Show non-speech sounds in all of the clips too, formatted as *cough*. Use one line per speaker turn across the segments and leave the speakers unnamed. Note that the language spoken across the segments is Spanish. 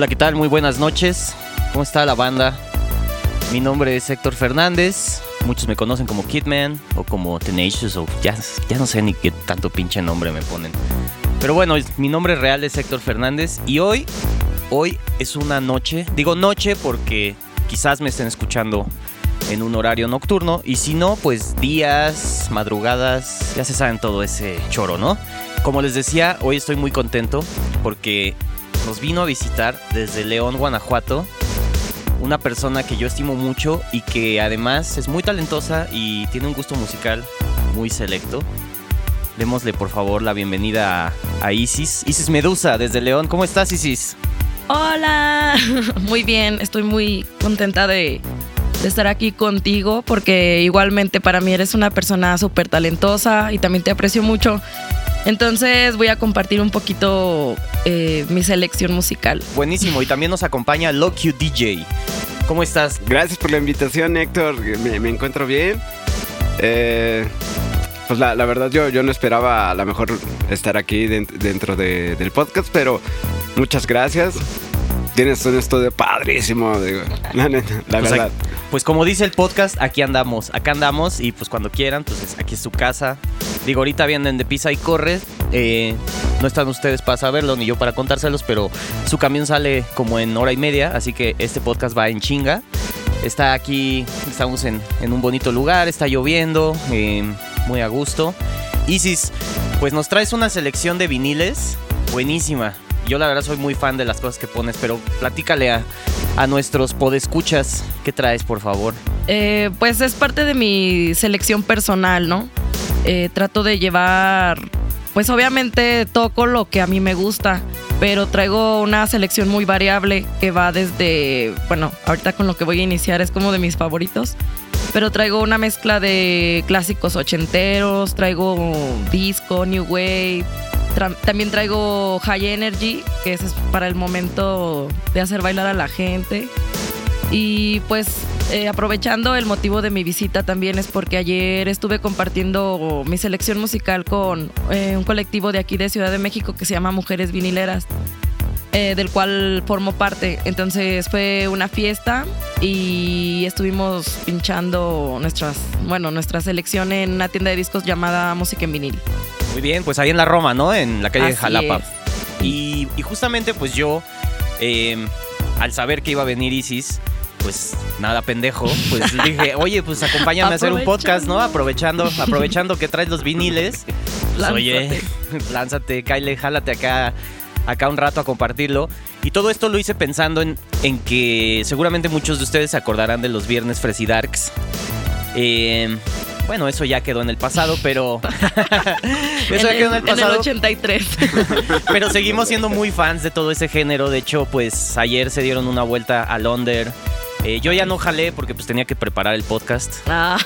Hola, ¿qué tal? Muy buenas noches. ¿Cómo está la banda? Mi nombre es Héctor Fernández. Muchos me conocen como Kidman o como Tenacious o ya, ya no sé ni qué tanto pinche nombre me ponen. Pero bueno, mi nombre real es Héctor Fernández y hoy, hoy es una noche. Digo noche porque quizás me estén escuchando en un horario nocturno y si no, pues días, madrugadas, ya se saben todo ese choro, ¿no? Como les decía, hoy estoy muy contento porque nos vino a visitar desde León, Guanajuato, una persona que yo estimo mucho y que además es muy talentosa y tiene un gusto musical muy selecto. Démosle por favor la bienvenida a, Isis. Isis Medusa desde León. ¿Cómo estás Isis?
Hola, *laughs* muy bien, estoy muy contenta de, de estar aquí contigo porque igualmente para mí eres una persona súper talentosa y también te aprecio mucho. Entonces voy a compartir un poquito eh, mi selección musical.
Buenísimo, y también nos acompaña Locu DJ. ¿Cómo estás?
Gracias por la invitación, Héctor. Me, encuentro bien. Eh, pues la, verdad yo, yo no esperaba a lo mejor estar aquí dentro del podcast, pero muchas gracias. Tienes un estudio padrísimo, digo. La, la
pues
verdad.
pues como dice el podcast, aquí andamos. Acá andamos y pues cuando quieran, pues aquí es su casa. Digo, ahorita vienen de pisa y corre. Eh, no están ustedes para saberlo ni yo para contárselos, pero su camión sale como en hora y media, así que este podcast va en chinga. Está aquí, estamos en, un bonito lugar, está lloviendo, eh, muy a gusto. Isis, pues nos traes una selección de viniles buenísima. Yo la verdad soy muy fan de las cosas que pones, pero platícale a, nuestros podescuchas qué traes, por favor.
Eh, pues es parte de mi selección personal, ¿no? Eh, trato de llevar, pues obviamente toco lo que a mí me gusta, pero traigo una selección muy variable que va desde, bueno, ahorita con lo que voy a iniciar es como de mis favoritos, pero traigo una mezcla de clásicos ochenteros, traigo disco, new wave, también traigo high energy, que es para el momento de hacer bailar a la gente. Y pues eh, aprovechando el motivo de mi visita también es porque ayer estuve compartiendo mi selección musical con eh, un colectivo de aquí de Ciudad de México que se llama Mujeres Vinileras. Eh, del cual formo parte. Entonces fue una fiesta y estuvimos pinchando nuestras, bueno, nuestra selección en una tienda de discos llamada Música en Vinil.
Muy bien, pues ahí en la Roma, ¿no? En la calle de Jalapa. Y, justamente pues yo, al saber que iba a venir Isis, pues nada pendejo, pues *laughs* dije, oye, pues acompáñame a hacer un podcast, ¿no? Aprovechando, aprovechando que traes los viniles. Pues, oye, lánzate, Kyle, jálate acá, acá un rato a compartirlo. Y todo esto lo hice pensando en, en que seguramente muchos de ustedes se acordarán de los viernes Fresidarks. Eh, bueno, eso ya quedó en el pasado, pero. *laughs* *laughs*
eso ya quedó en el pasado. En el 83. *laughs*
pero seguimos siendo muy fans de todo ese género. De hecho, pues ayer se dieron una vuelta a Londres eh, yo ya no jalé porque pues tenía que preparar el podcast.
Ah,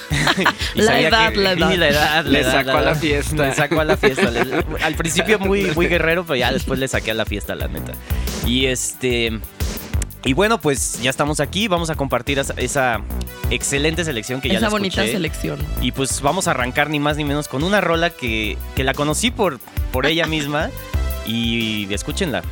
la, edad, la, edad.
Le sacó a la fiesta.
Le sacó a la fiesta. al principio muy, muy guerrero, pero ya después le saqué a la fiesta, la neta. Y este... Y bueno, pues ya estamos aquí, vamos a compartir esa, excelente selección que ya
Esa bonita selección.
Y pues vamos a arrancar ni más ni menos con una rola que, que la conocí por, por ella misma *laughs* y escúchenla.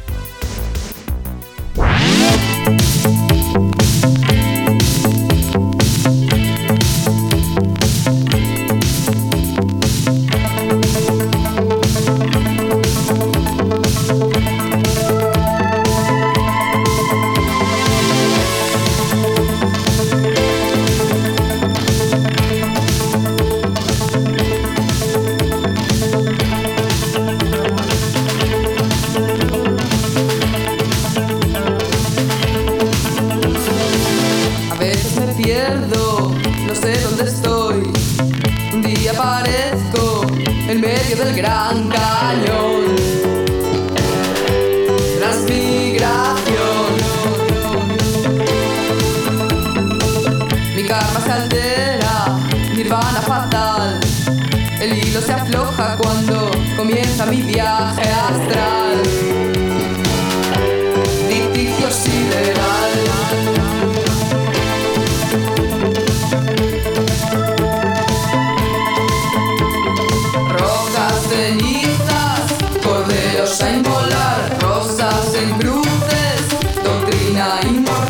time.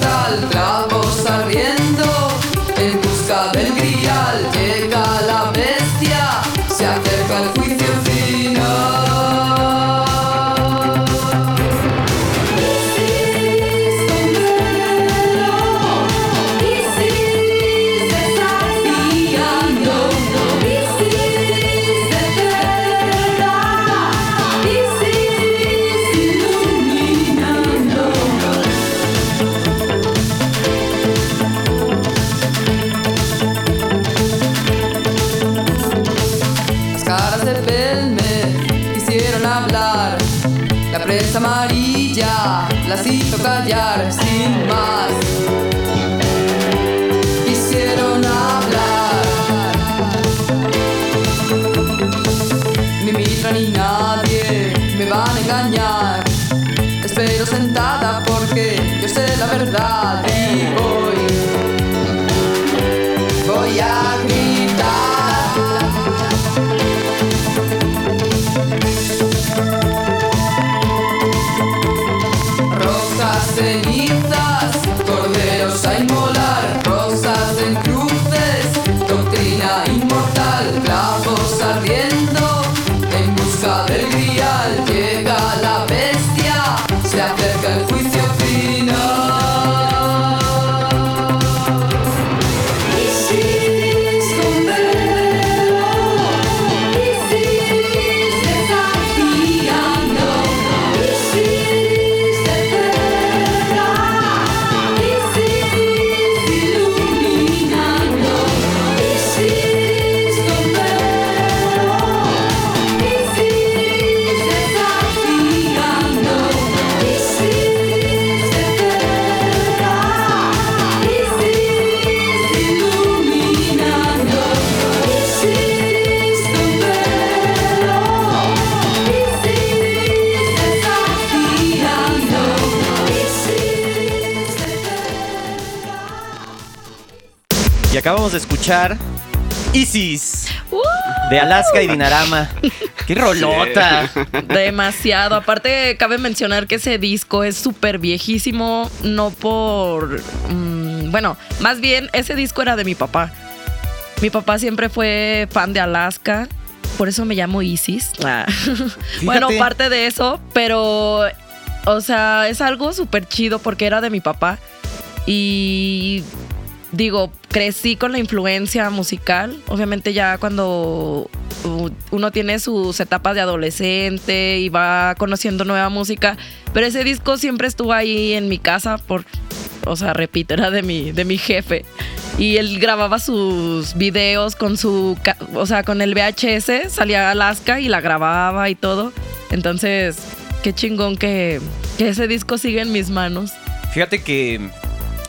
Las hizo callar sin más. Quisieron hablar. Ni Mitra ni nadie me van a engañar. Espero sentada porque yo sé la verdad Isis
¡Uh!
de Alaska y Dinarama. ¡Qué rolota!
Demasiado. Aparte, cabe mencionar que ese disco es súper viejísimo, no por... mm, bueno, más bien ese disco era de mi papá. Mi papá siempre fue fan de Alaska, por eso me llamo Isis. Ah. *laughs* bueno, parte de eso, pero, o sea, es algo súper chido porque era de mi papá. Y digo, crecí con la influencia musical. Obviamente ya cuando uno tiene sus etapas de adolescente y va conociendo nueva música, pero ese disco siempre estuvo ahí en mi casa por, o sea, repito, era de mi, de mi jefe. Y él grababa sus videos con su, o sea, con el VHS, salía a Alaska y la grababa y todo. Entonces, qué chingón que, que ese disco sigue en mis manos.
Fíjate que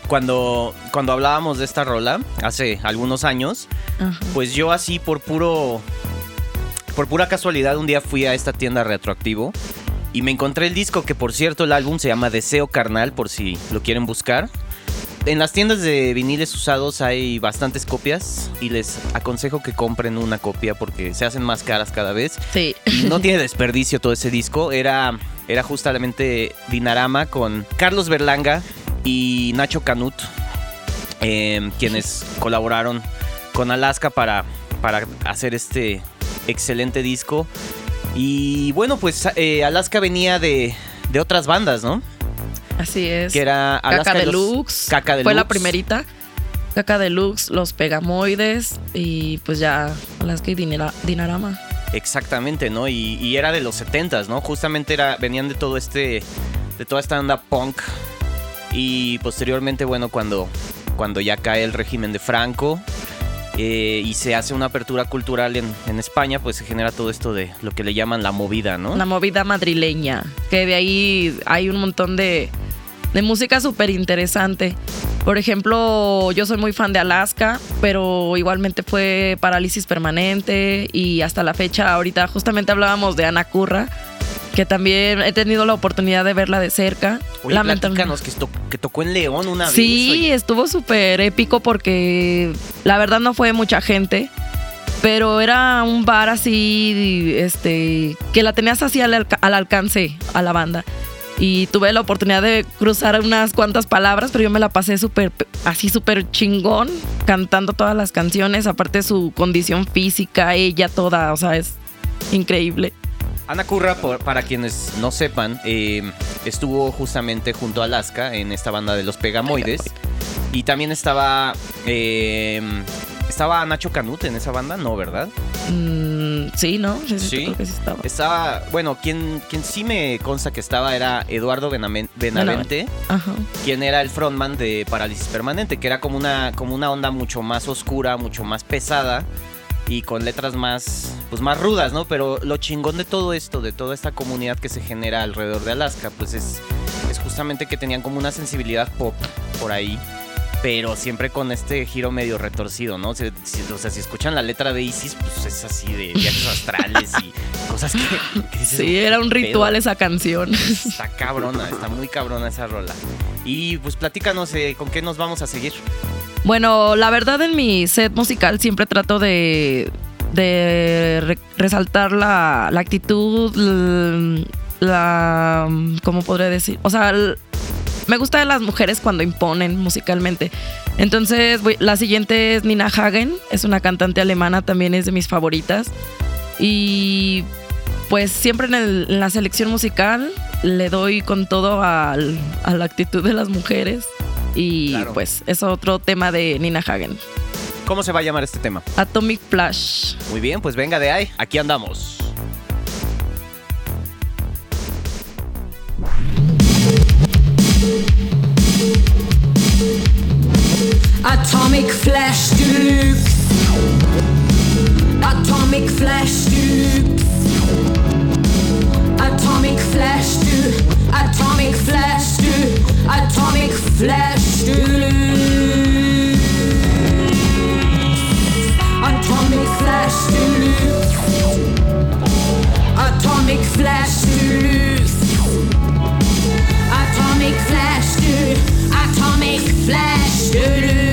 cuando, cuando hablábamos de esta rola, hace algunos años, pues yo así por puro. Por pura casualidad, un día fui a esta tienda retroactivo y me encontré el disco, que por cierto, el álbum se llama Deseo Carnal, por si lo quieren buscar. En las tiendas de viniles usados hay bastantes copias y les aconsejo que compren una copia porque se hacen más caras cada vez.
Sí.
Y no tiene desperdicio todo ese disco. Era, era justamente Dinarama con Carlos Berlanga y Nacho Canut, eh, quienes colaboraron con Alaska para, para hacer este excelente disco. Y bueno, pues eh, Alaska venía de, de otras bandas, ¿no?
Así es.
Que era Alaska
Caca Deluxe.
Caca
Fue la
Deluxe.
primerita. Caca Deluxe, los Pegamoides y pues ya Alaska y Dinara- Dinarama.
Exactamente, ¿no? Y, y era de los 70s, ¿no? Justamente era, venían de todo este. de toda esta onda punk. Y posteriormente, bueno, cuando, cuando ya cae el régimen de Franco eh, y se hace una apertura cultural en, en España, pues se genera todo esto de lo que le llaman la movida, ¿no?
La movida madrileña. Que de ahí hay un montón de, de música súper interesante. Por ejemplo, yo soy muy fan de Alaska, pero igualmente fue Parálisis Permanente y hasta la fecha, ahorita justamente hablábamos de Ana Curra, que también he tenido la oportunidad de verla de cerca.
Oye,
Lamentablemente-
que, tocó en León una vez.
Sí,
oye.
estuvo súper épico porque la verdad no fue mucha gente, pero era un bar así, este, que la tenías así al alcance a la banda. Y tuve la oportunidad de cruzar unas cuantas palabras, pero yo me la pasé súper, así súper chingón, cantando todas las canciones, aparte su condición física, ella toda, o sea, es increíble.
Ana Curra, para quienes no sepan, eh, estuvo justamente junto a Alaska en esta banda de los Pegamoides. Y también estaba. eh, ¿Estaba Nacho Canut en esa banda? No, ¿verdad?
Mm, sí, ¿no? Sí, creo que sí estaba.
Estaba. Bueno, quien, quien sí me consta que estaba era Eduardo Benavente,
Ajá.
quien era el frontman de Parálisis Permanente, que era como una, como una onda mucho más oscura, mucho más pesada. y con letras más, pues más rudas, ¿no? Pero lo chingón de todo esto, de toda esta comunidad que se genera alrededor de Alaska, pues es, es justamente que tenían como una sensibilidad pop por ahí. Pero siempre con este giro medio retorcido, ¿no? O sea, si, escuchan la letra de Isis, pues es así de viajes astrales y cosas que, que dices,
Sí, era un ritual esa canción.
Está cabrona, está muy cabrona esa rola. Y pues platícanos, eh, ¿con qué nos vamos a seguir?
Bueno, la verdad en mi set musical siempre trato de, de re- resaltar la, la actitud, la... ¿Cómo podría decir? O sea, me gusta de las mujeres cuando imponen musicalmente. Entonces, voy- la siguiente es Nina Hagen, es una cantante alemana, también es de mis favoritas. Y pues siempre en, el- en la selección musical le doy con todo al- a la actitud de las mujeres. Y
Claro.
pues es otro tema de Nina Hagen.
¿Cómo se va a llamar este tema?
Atomic Flash.
Muy bien, pues venga de ahí, aquí andamos.
Atomic Flash Deluxe. Atomic Flash Deluxe. Atomic Flash Du. Atomic Flash Du. Atomic Flash Deluxe. Atomic Flash Deluxe. Atomic Flash Deluxe. Flash du.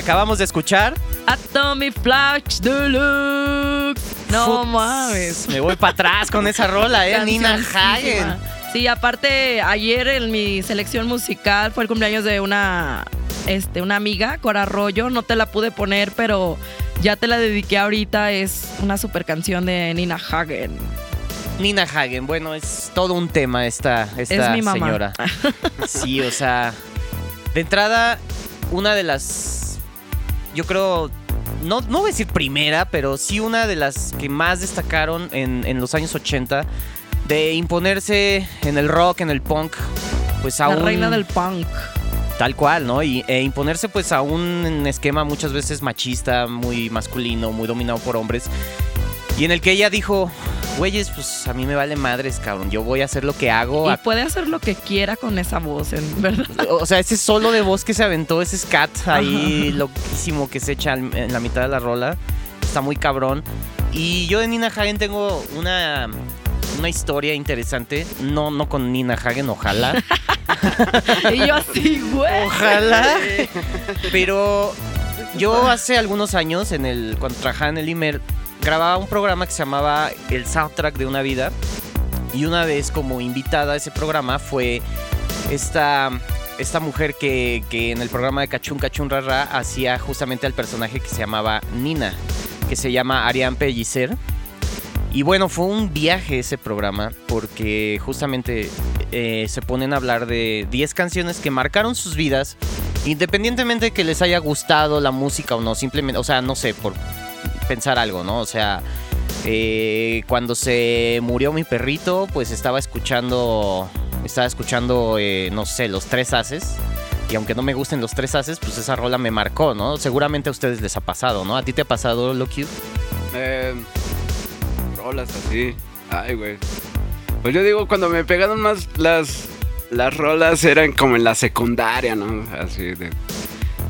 Acabamos de escuchar.
Atomic Flash Deluxe. No
Futs,
mames.
Me voy para atrás con esa rola, eh. Nina. Hagen.
Sí, aparte, ayer en mi selección musical fue el cumpleaños de una, este, una amiga, Cora Arroyo. No te la pude poner, pero ya te la dediqué ahorita. Es una super canción de Nina Hagen.
Nina Hagen, bueno, es todo un tema esta, esta
Es mi mamá.
señora. Sí, o sea, de entrada, una de las, yo creo, no, no voy a decir primera, pero sí una de las que más destacaron en, en los años 80 de imponerse en el rock, en el punk, pues a
La
un-
reina del punk.
Tal cual, ¿no? Y, e imponerse pues a un esquema muchas veces machista, muy masculino, muy dominado por hombres. Y en el que ella dijo, güeyes, pues a mí me vale madres, cabrón. Yo voy a hacer lo que hago.
Y puede hacer lo que quiera con esa voz, en verdad. *laughs*
O sea, ese solo de voz que se aventó, ese scat ahí loquísimo que se echa en la mitad de la rola, está muy cabrón. Y yo de Nina Hagen tengo una, una historia interesante. No, no con Nina Hagen, ojalá. *laughs*
y yo así, güey.
Ojalá. *laughs* Pero yo hace algunos años, en el, cuando trabajaba en el Imer, grababa un programa que se llamaba El Soundtrack de una vida. Y una vez como invitada a ese programa fue esta, esta mujer que, que en el programa de Cachun Cachun Rara hacía justamente al personaje que se llamaba Nina, que se llama Ariane Pellicer. Y bueno, fue un viaje ese programa porque justamente eh, se ponen a hablar de 10 canciones que marcaron sus vidas, independientemente de que les haya gustado la música o no, simplemente, o sea, no sé, por pensar algo, ¿no? O sea, eh, cuando se murió mi perrito, pues estaba escuchando, estaba escuchando, eh, no sé, los tres haces. Y aunque no me gusten los tres haces, pues esa rola me marcó, ¿no? Seguramente a ustedes les ha pasado, ¿no? ¿A ti te ha pasado, Loki?
Eh, rolas así. Ay, güey. Pues yo digo, cuando me pegaron más las, las rolas eran como en la secundaria, ¿no? Así de...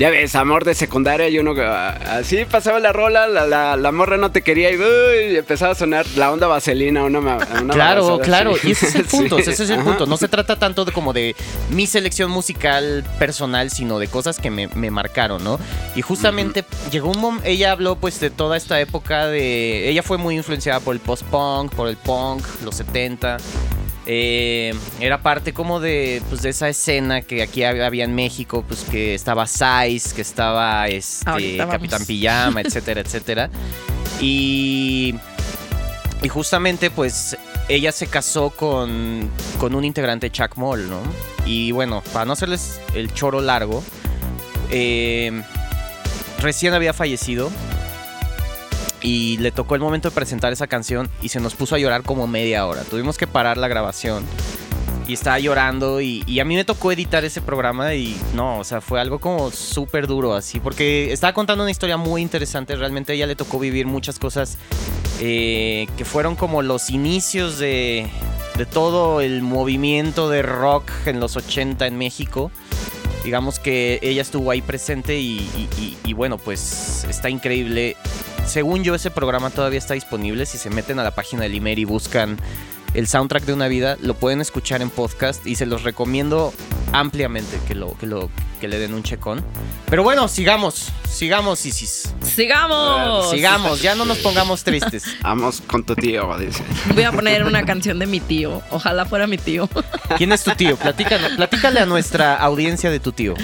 Ya ves, amor de secundaria y uno ah, así pasaba la rola, la, la, la morra no te quería y, uy, empezaba a sonar la onda vaselina, una, una
Claro, claro,
así.
y ese es el *laughs* punto,
Sí,
ese es el
ajá.
punto. No se trata tanto de como de mi selección musical personal, sino de cosas que me, me marcaron, ¿no? Y justamente llegó un momento, ella habló pues de toda esta época de... Ella fue muy influenciada por el post-punk, por el punk, los 70. Eh, era parte como de, pues, de esa escena que aquí hab- había en México, pues que estaba Size, que estaba este. Capitán Pijama, *laughs* etcétera, etcétera. Y, y justamente pues ella se casó con, con un integrante Chuck Moll, ¿no? Y bueno, para no hacerles el choro largo, eh, recién había fallecido y le tocó el momento de presentar esa canción y se nos puso a llorar como media hora. Tuvimos que parar la grabación y estaba llorando y, a mí me tocó editar ese programa y no, o sea, fue algo como súper duro así, porque estaba contando una historia muy interesante, realmente a ella le tocó vivir muchas cosas eh, que fueron como los inicios de, de todo el movimiento de rock en los 80 en México. Digamos que ella estuvo ahí presente y bueno, pues está increíble. Según yo, ese programa todavía está disponible. Si se meten a la página del Imer y buscan el soundtrack de una vida, lo pueden escuchar en podcast y se los recomiendo ampliamente que lo que lo que le den un checón. Pero bueno, sigamos, sigamos, Isis.
¡Sigamos!
Sigamos, ya no nos pongamos tristes. *laughs*
Vamos con tu tío, dice.
Voy a poner una canción de mi tío. Ojalá fuera mi tío. *laughs*
¿Quién es tu tío? Platícanos, platícale a nuestra audiencia de tu tío.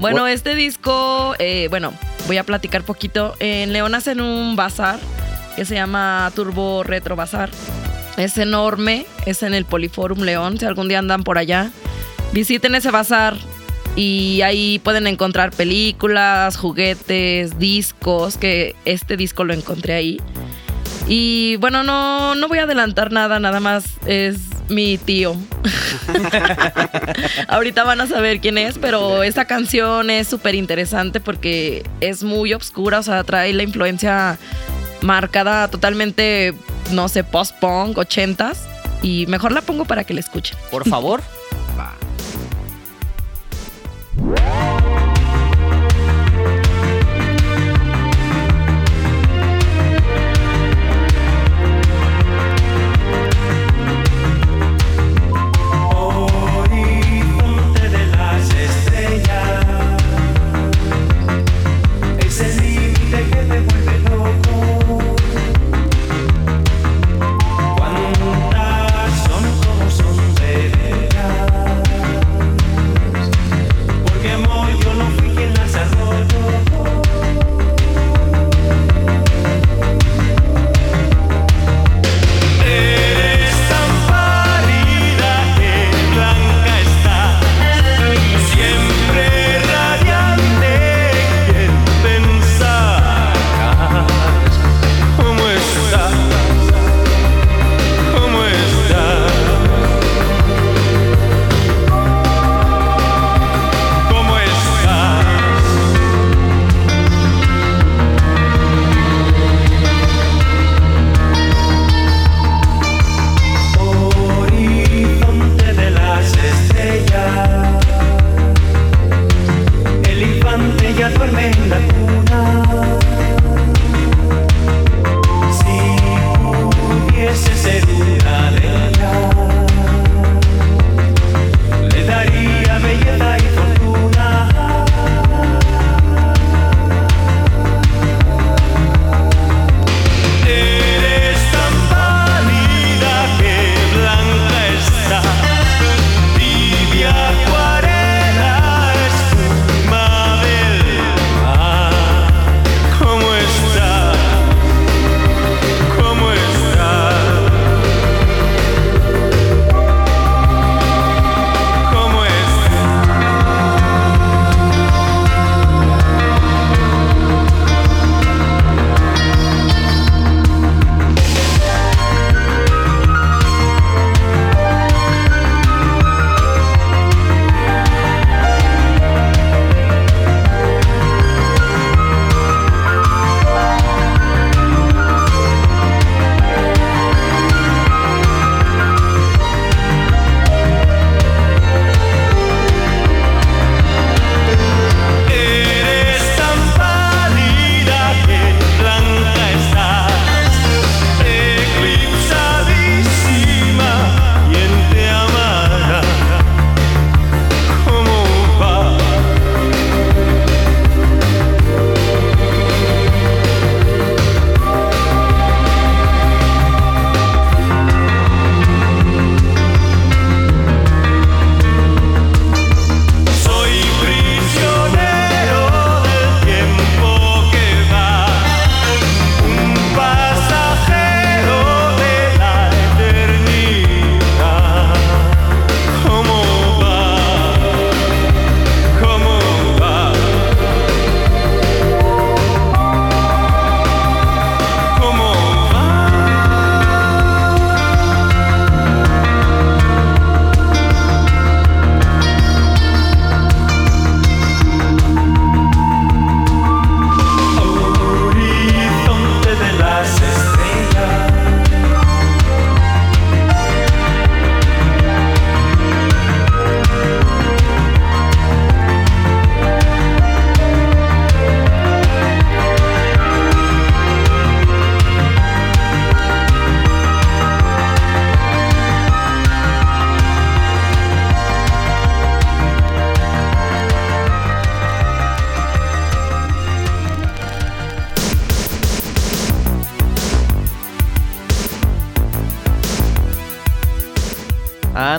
Bueno,
What-
este disco, eh, bueno, voy a platicar poquito. En León hacen un bazar que se llama Turbo Retro Bazar. Es enorme, es en el Poliforum León. Si algún día andan por allá, visiten ese bazar y ahí pueden encontrar películas, juguetes, discos, que este disco lo encontré ahí. Y bueno, no, no voy a adelantar nada, nada más es mi tío. *laughs* Ahorita van a saber quién es, pero esta canción es súper interesante porque es muy obscura, o sea, trae la influencia marcada totalmente, no sé, post-punk, ochentas. Y mejor la pongo para que la escuchen.
Por favor. *laughs*
Va.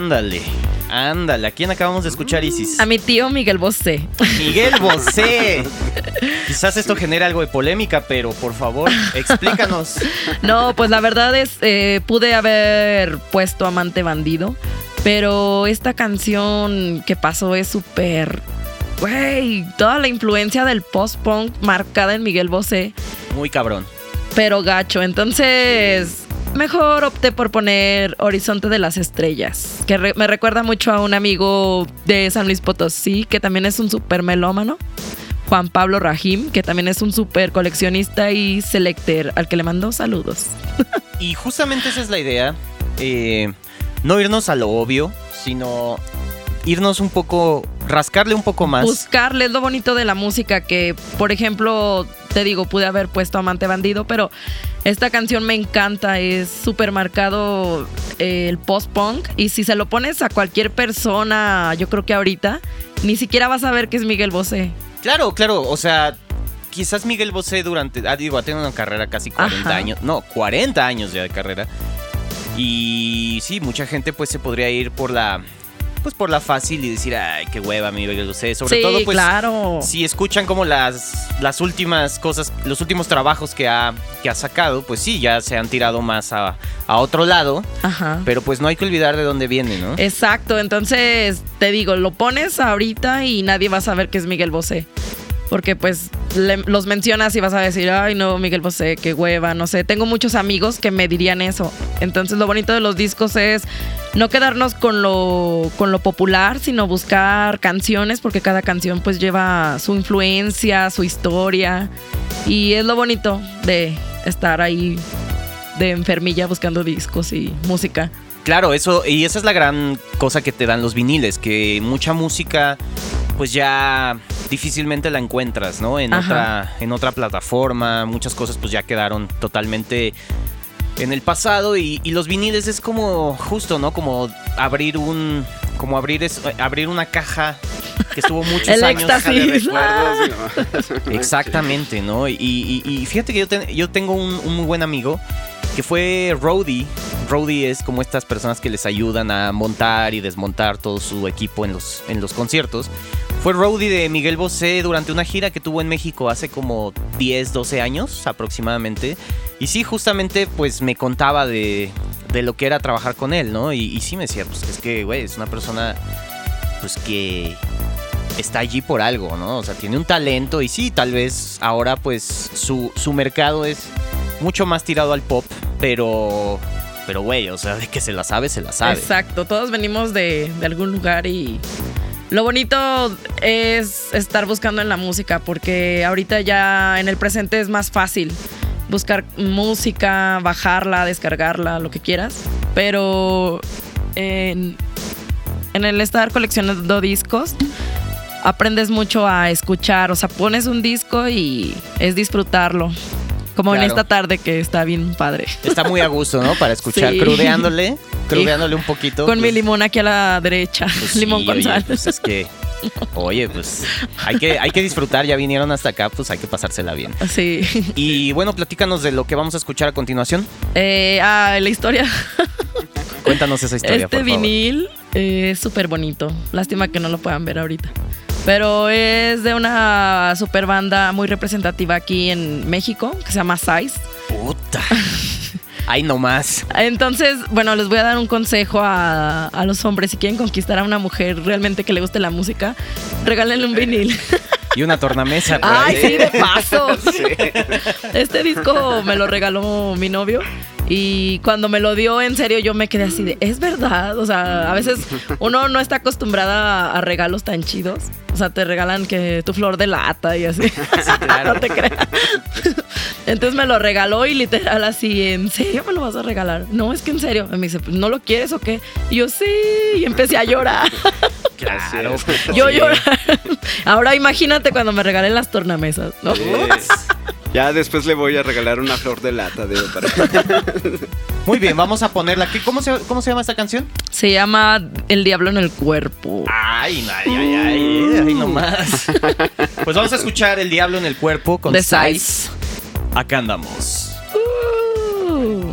Ándale, ándale. ¿A quién acabamos de escuchar, Isis?
A mi tío Miguel Bosé.
Miguel *laughs* Bosé. Quizás esto genere algo de polémica, pero por favor, explícanos. *laughs*
No, pues la verdad es, eh, pude haber puesto Amante Bandido, pero esta canción que pasó es súper... Güey, toda la influencia del post-punk marcada en Miguel Bosé,
Muy cabrón.
pero gacho. Entonces, mejor opté por poner Horizonte de las Estrellas, que me recuerda mucho a un amigo de San Luis Potosí, que también es un súper melómano. Juan Pablo Rajim, que también es un súper coleccionista y selector, al que le mando saludos. *laughs*
Y justamente esa es la idea. eh, no irnos a lo obvio, sino irnos un poco, rascarle un poco más.
Buscarle es lo bonito de la música que, por ejemplo, te digo, pude haber puesto Amante Bandido, pero esta canción me encanta, es súper marcado eh, el post-punk y si se lo pones a cualquier persona, yo creo que ahorita, ni siquiera vas a ver que es Miguel Bosé.
Claro, claro, o sea, quizás Miguel Bosé durante, ah, digo, ha tenido una carrera casi 40
Ajá.
años, no, 40 años ya de carrera. Y sí, mucha gente pues se podría ir por la, pues por la fácil y decir, ay, qué hueva Miguel Bosé, sobre
sí,
todo pues...
claro.
Si escuchan como las, las últimas cosas, los últimos trabajos que ha, que ha sacado, pues sí, ya se han tirado más a, a otro lado,
Ajá.
pero pues no hay que olvidar de dónde viene, ¿no?
Exacto, entonces te digo, lo pones ahorita y nadie va a saber que es Miguel Bosé. Porque pues los mencionas y vas a decir, ay no, Miguel Bosé, qué hueva, no sé. Tengo muchos amigos que me dirían eso. Entonces lo bonito de los discos es no quedarnos con lo, con lo popular, sino buscar canciones, porque cada canción pues lleva su influencia, su historia. Y es lo bonito de estar ahí de enfermilla buscando discos y música.
Claro, eso, y esa es la gran cosa que te dan los viniles, que mucha música, pues ya difícilmente la encuentras, ¿no? En
Ajá.
otra, en otra plataforma, muchas cosas pues ya quedaron totalmente en el pasado y, y los viniles es como justo, ¿no? Como abrir un, como abrir es, abrir una caja que estuvo *laughs* muchos
El
años.
éxtasis. *laughs* *laughs*
Exactamente, ¿no? Y, y- y fíjate que yo, ten- yo tengo un, un muy buen amigo que fue Roadie. Roadie es como estas personas que les ayudan a montar y desmontar todo su equipo en los, en los conciertos. Fue Roadie de Miguel Bosé durante una gira que tuvo en México hace como 10, 12 años aproximadamente. Y sí, justamente pues me contaba de, de lo que era trabajar con él, ¿no? Y, y sí me decía, pues es que, güey, es una persona pues que está allí por algo, ¿no? O sea, tiene un talento y sí, tal vez ahora pues su, su mercado es mucho más tirado al pop, pero, pero güey, o sea, de que se la sabe, se la sabe.
Exacto, todos venimos de, de algún lugar y lo bonito es estar buscando en la música porque ahorita ya en el presente es más fácil buscar música, bajarla, descargarla, lo que quieras, pero en, en el estar coleccionando discos aprendes mucho a escuchar, o sea, pones un disco y es disfrutarlo. Como en esta tarde que está bien padre.
Está muy a gusto, ¿no? Para escuchar,
Sí.
crudeándole, *laughs* crudeándole un poquito.
Con mi
pues,
limón aquí a la derecha,
pues *laughs* sí,
limón con
oye,
sal.
Pues es que, oye, pues hay que, hay que disfrutar, ya vinieron hasta acá, pues hay que pasársela bien.
Sí.
Y bueno, platícanos de lo que vamos a escuchar a continuación.
Eh, ah, la historia.
Cuéntanos esa historia,
este
por
vinil es súper bonito. Lástima que no lo puedan ver ahorita. Pero es de una super banda muy representativa aquí en México, que se llama Size.
Puta. Ay, nomás.
Entonces, bueno, les voy a dar un consejo a, a los hombres. Si quieren conquistar a una mujer realmente que le guste la música, regálenle un vinil.
Y una tornamesa. por
Ay,
ahí.
sí, de paso. *laughs* Este disco me lo regaló mi novio. Y cuando me lo dio, en serio, yo me quedé así de, es verdad. O sea, a veces uno no está acostumbrada a regalos tan chidos. O sea, te regalan que tu flor de lata y así. *laughs* *laughs*
claro.
no te creas. Entonces me lo regaló y literal así, ¿en serio me lo vas a regalar? No, es que en serio. Y me dice, "Pues, ¿no lo quieres o qué? Y yo, sí. Y empecé a llorar. *laughs*
Claro.
Yo
Sí.
llorar. Ahora imagínate cuando me regalen las tornamesas, ¿no?
Sí. Ya después le voy a regalar una flor de lata, para... *laughs*
Muy bien, vamos a ponerla. ¿Qué- ¿Cómo se, ¿Cómo se llama esta canción?
Se llama El Diablo en el Cuerpo.
Ay, ay, ay, ay, ay, nomás. *laughs* Pues vamos a escuchar El Diablo en el Cuerpo con
The
Size.
Size.
Acá andamos.
Uh.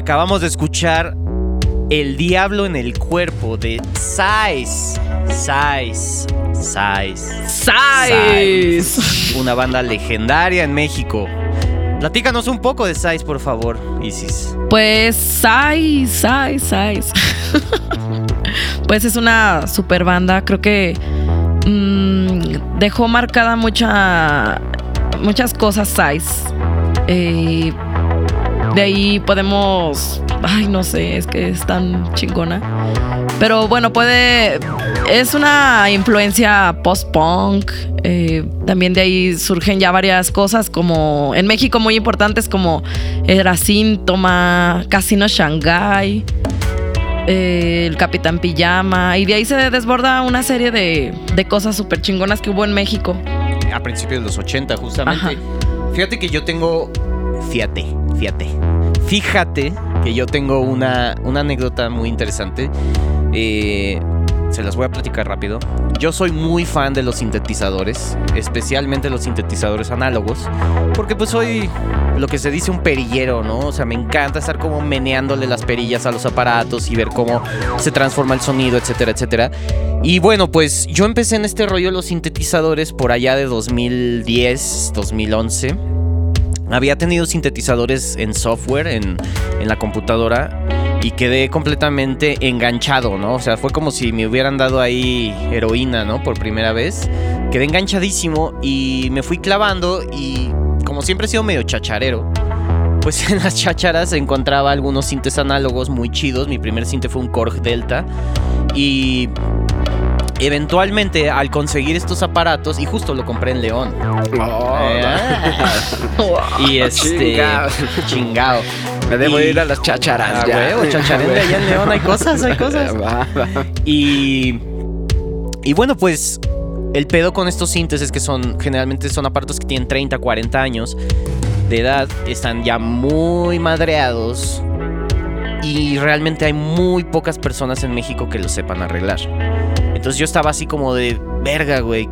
Acabamos de escuchar El Diablo en el Cuerpo de Size. Size. Size.
¡Size!
Una banda legendaria en México. Platícanos un poco de Size, por favor, Isis.
Pues Size, Size, Size. pues es una super banda. Creo que mm, dejó marcada mucha, muchas cosas Size. Eh, de ahí podemos. Ay, no sé, es que es tan chingona. Pero bueno, puede. Es una influencia post-punk. eh, también de ahí surgen ya varias cosas como. En México muy importantes como Era Síntoma, Casino Shanghai, eh, El Capitán Pijama. Y de ahí se desborda una serie de, de cosas súper chingonas que hubo en México.
A principios de los 80, justamente.
Ajá.
Fíjate que yo tengo. Fíjate, fíjate. Fíjate que yo tengo una, una anécdota muy interesante. Eh, se las voy a platicar rápido. Yo soy muy fan de los sintetizadores, especialmente los sintetizadores análogos, porque pues soy lo que se dice un perillero, ¿no? O sea, me encanta estar como meneándole las perillas a los aparatos y ver cómo se transforma el sonido, etcétera, etcétera. Y bueno, pues yo empecé en este rollo de los sintetizadores por allá de 2010, 2011. Había tenido sintetizadores en software, en, en la computadora, y quedé completamente enganchado, ¿no? O sea, fue como si me hubieran dado ahí heroína, ¿no? Por primera vez. Quedé enganchadísimo y me fui clavando y como siempre he sido medio chacharero, pues *laughs* en las chacharas encontraba algunos sintes análogos muy chidos. Mi primer sinte fue un Korg Delta y eventualmente al conseguir estos aparatos, y justo lo compré en León.
Oh,
Eh, *laughs* y este
chingao. Me debo
Y-
ir a las chacharas.
Ah,
ya.
huevo, chacharende *laughs* allá en León hay cosas, hay *laughs* cosas.
Va, va.
Y, y bueno, pues el pedo con estos sintes es que son generalmente son aparatos que tienen 30, 40 años de edad, están ya muy madreados y realmente hay muy pocas personas en México que lo sepan arreglar. Entonces yo estaba así como de verga, güey.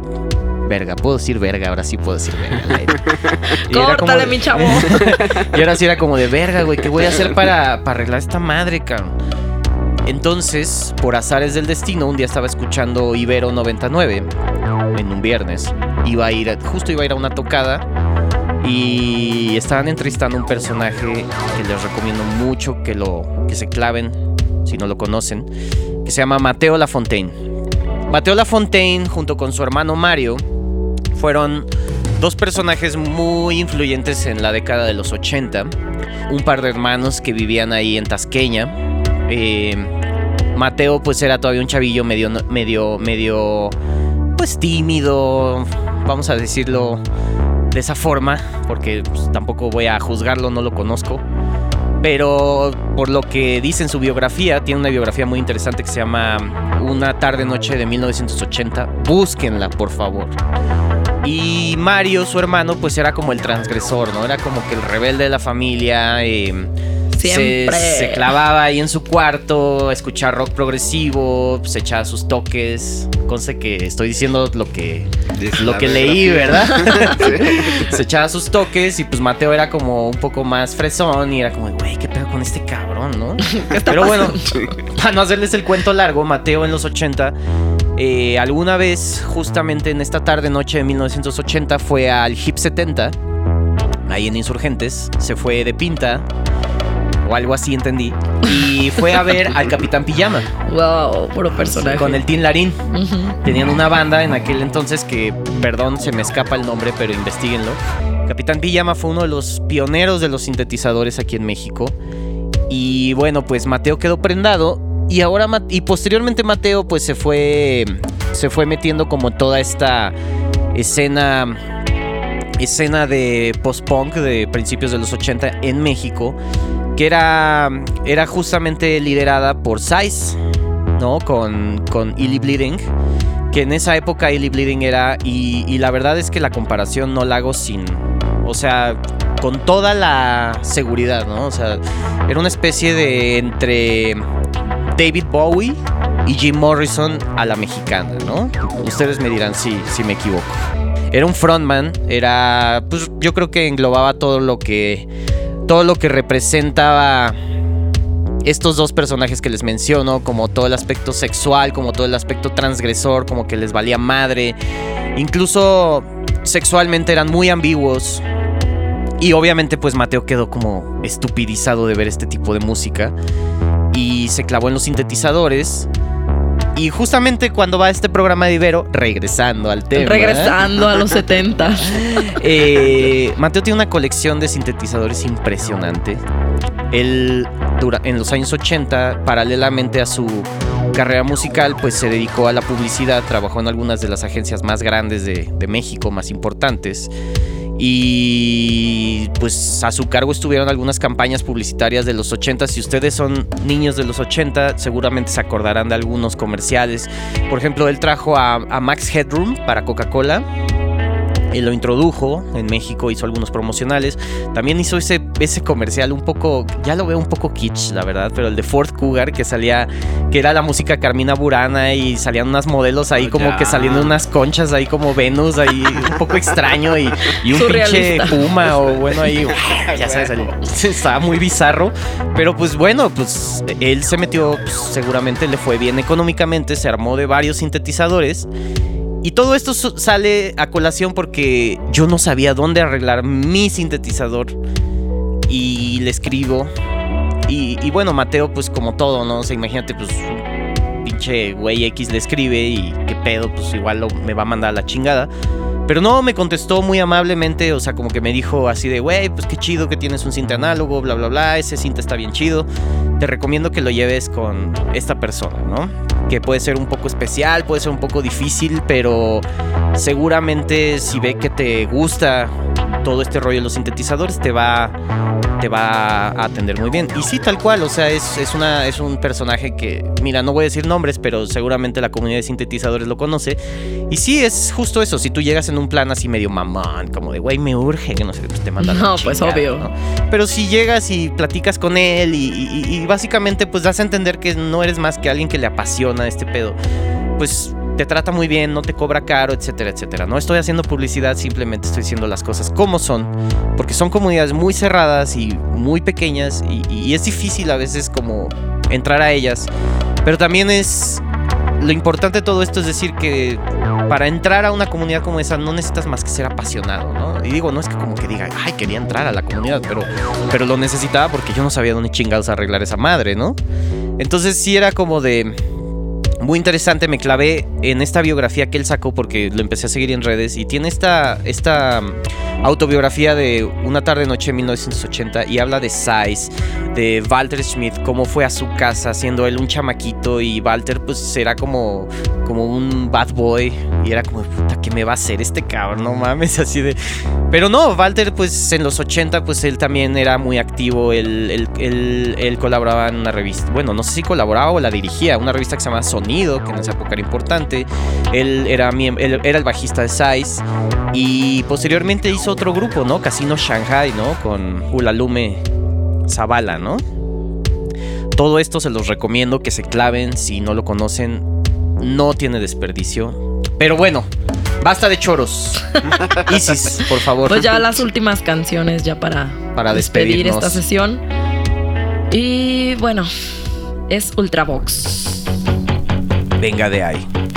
Verga, puedo decir verga, ahora sí puedo decir verga. *laughs* era como
Córtale,
de-
mi *laughs* chavo.
y ahora sí era como de verga, güey, ¿qué voy a hacer para, para arreglar esta madre, cabrón? Entonces, por azares del destino, un día estaba escuchando Ibero 99 en un viernes. Iba a ir, a- justo iba a ir a una tocada y estaban entrevistando un personaje que les recomiendo mucho que lo que se claven si no lo conocen, que se llama Mateo Lafontaine. Mateo Lafontaine junto con su hermano Mario fueron dos personajes muy influyentes en la década de los 80. Un par de hermanos que vivían ahí en Tasqueña. Eh, Mateo pues era todavía un chavillo medio, medio, medio, pues tímido, vamos a decirlo de esa forma, porque pues, tampoco voy a juzgarlo, no lo conozco. Pero por lo que dice en su biografía, tiene una biografía muy interesante que se llama Una tarde noche de 1980. Búsquenla, por favor. Y Mario, su hermano, pues era como el transgresor, ¿no? Era como que el rebelde de la familia. eh,
Siempre.
Se, se clavaba ahí en su cuarto a escuchar rock progresivo, se echaba sus toques. Conste que estoy diciendo lo que,
Dice
lo que leí. ¿verdad? *laughs* *laughs* se echaba sus toques y pues Mateo era como un poco más fresón y era como, güey, ¿qué pedo con este cabrón, no? *laughs* Pero bueno, para no hacerles el cuento largo, Mateo en los 80, eh, alguna vez, justamente en esta tarde, noche de 1980, fue al Hip 70, ahí en Insurgentes, se fue de pinta, o algo así entendí, y fue a ver al Capitán Pijama
Wow, puro personaje.
con el Tin Larín. Tenían una banda en aquel entonces que, perdón, se me escapa el nombre, pero investiguenlo. Capitán Pijama fue uno de los pioneros de los sintetizadores aquí en México. Y bueno, pues Mateo quedó prendado y ahora y posteriormente Mateo pues se fue se fue metiendo como toda esta escena escena de post-punk de principios de los 80 en México que era era justamente liderada por Size, ¿no? Con con Bleeding que en esa época Illy Bleeding era y, y la verdad es que la comparación no la hago sin o sea con toda la seguridad, ¿no? O sea, era una especie de entre David Bowie y Jim Morrison a la mexicana, ¿no? Ustedes me dirán si, si me equivoco. Era un frontman, era, pues yo creo que englobaba todo lo que todo lo que representaba estos dos personajes que les menciono, como todo el aspecto sexual, como todo el aspecto transgresor, como que les valía madre, incluso sexualmente eran muy ambiguos. Y obviamente pues Mateo quedó como estupidizado de ver este tipo de música y se clavó en los sintetizadores. Y justamente cuando va a este programa de Ibero, regresando al tema.
Regresando a los 70. *laughs*
eh, Mateo tiene una colección de sintetizadores impresionante. Él, en los años 80, paralelamente a su carrera musical, pues se dedicó a la publicidad, trabajó en algunas de las agencias más grandes de, de México, más importantes. Y pues a su cargo estuvieron algunas campañas publicitarias de los 80. Si ustedes son niños de los 80, seguramente se acordarán de algunos comerciales. Por ejemplo, él trajo a, a Max Headroom para Coca-Cola. Él lo introdujo en México, hizo algunos promocionales. También hizo ese, ese comercial un poco, ya lo veo un poco kitsch, la verdad, pero el de Ford Cougar, que salía, que era la música Carmina Burana y salían unas modelos ahí
Oh,
como
ya.
que saliendo unas conchas ahí como Venus, ahí un poco extraño y, y un pinche puma o bueno ahí, *laughs* ya sabes, el- *laughs* estaba muy bizarro. Pero pues bueno, pues él se metió, pues, seguramente le fue bien económicamente, se armó de varios sintetizadores. Y todo esto sale a colación porque yo no sabía dónde arreglar mi sintetizador. Y le escribo. Y, bueno, Mateo, pues como todo, ¿no? O sea, imagínate, pues pinche güey X le escribe y qué pedo, pues igual me va a mandar a la chingada. Pero no, me contestó muy amablemente, o sea, como que me dijo así de, güey, pues qué chido que tienes un cinta análogo, bla, bla, bla, ese cinta está bien chido. Te recomiendo que lo lleves con esta persona, ¿no? Que puede ser un poco especial, puede ser un poco difícil, pero seguramente si ve que te gusta todo este rollo de los sintetizadores, te va, te va a atender muy bien. Y sí, tal cual, o sea, es, es, una, es un personaje que, mira, no voy a decir nombres, pero seguramente la comunidad de sintetizadores lo conoce. Y sí, es justo eso, si tú llegas en un plan así medio mamón, como de, güey, me urge, que no sé, pues te manda a la
No, pues,
chingada,
obvio.
¿no? Pero si llegas y platicas con él y- y- y básicamente pues das a entender que no eres más que alguien que le apasiona este pedo, pues te trata muy bien, no te cobra caro, etcétera, etcétera. No estoy haciendo publicidad, simplemente estoy diciendo las cosas como son, porque son comunidades muy cerradas y muy pequeñas y, es difícil a veces como entrar a ellas, pero también es... Lo importante de todo esto es decir que para entrar a una comunidad como esa no necesitas más que ser apasionado, ¿no? Y digo, no es que como que diga, ay, quería entrar a la comunidad, pero, pero lo necesitaba porque yo no sabía dónde chingados arreglar esa madre, ¿no? Entonces sí era como de... Muy interesante, me clavé en esta biografía que él sacó porque lo empecé a seguir en redes y tiene esta, esta mm, autobiografía de Una tarde noche en 1980 y habla de Size, de Walter Schmidt, cómo fue a su casa siendo él un chamaquito y Walter pues era como, como un bad boy y era como, puta, ¿qué me va a hacer este cabrón? No mames, *laughs* así de... Pero no, Walter pues en los 80 pues él también era muy activo, él, él, él- él colaboraba en una revista, bueno, no sé si colaboraba o la dirigía, una revista que se llama Sonido, que en esa época era importante, él era, él era el bajista de Size y posteriormente hizo otro grupo, ¿no? Casino Shanghai, ¿no? Con Ulalume Zavala, ¿no? Todo esto se los recomiendo que se claven si no lo conocen, no tiene desperdicio. Pero bueno, basta de choros. *laughs* Isis, por favor.
Pues ya las últimas canciones ya para,
Para
despedir esta sesión. Y bueno, es Ultravox.
Venga de ahí.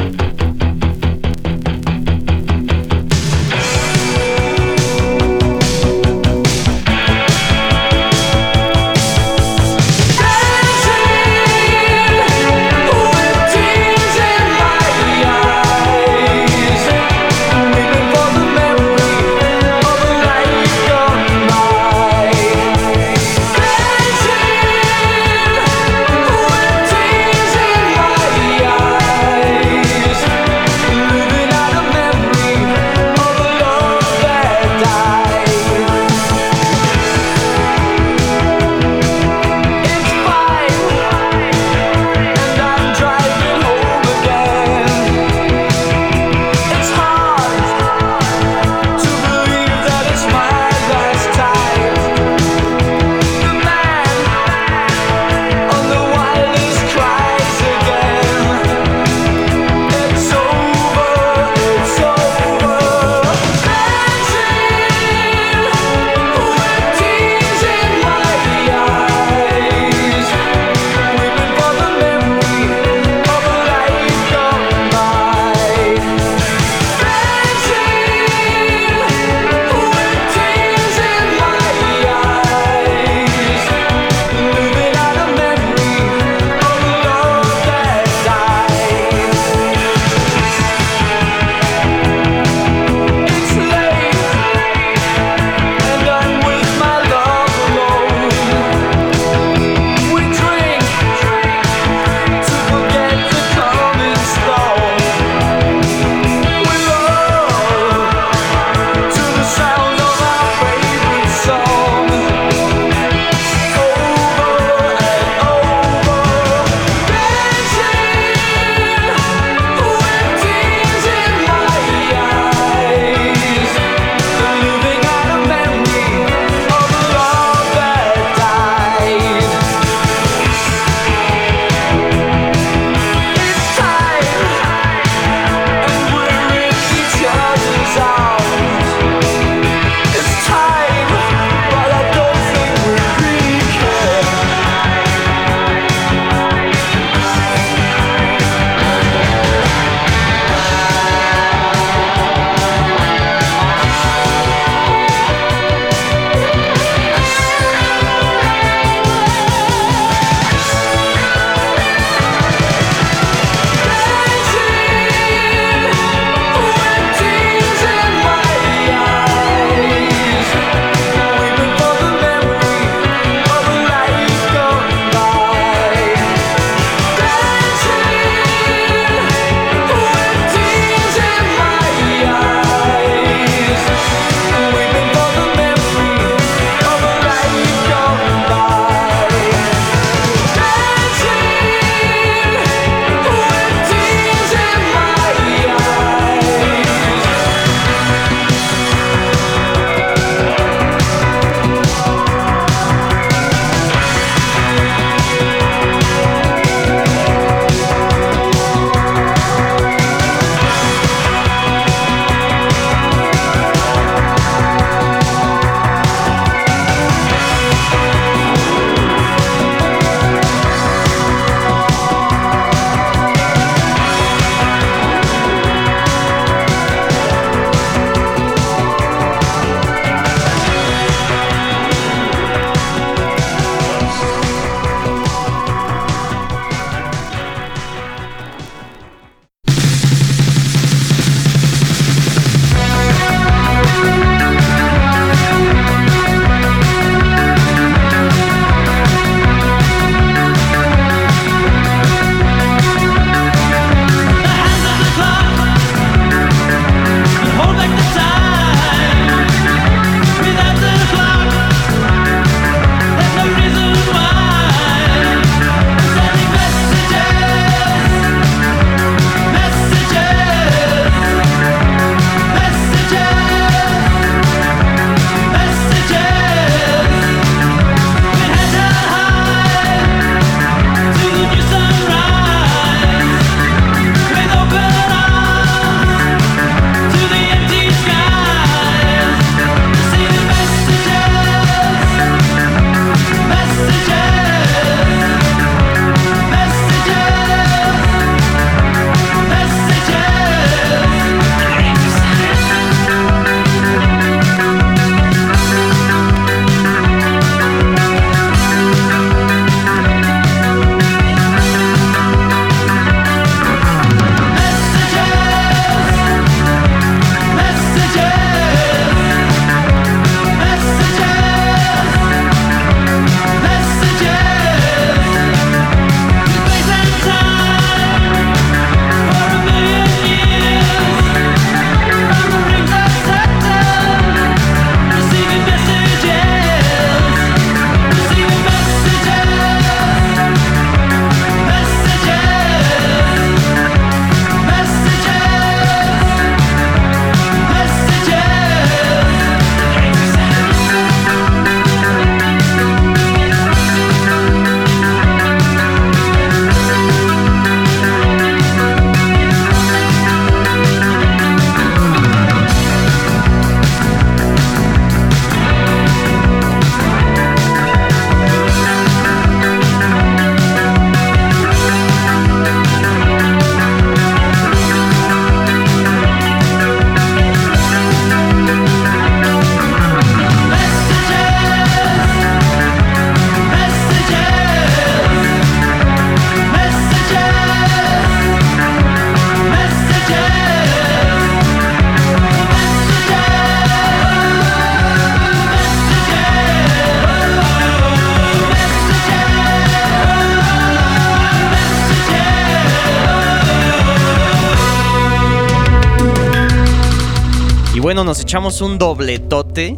Echamos un dobletote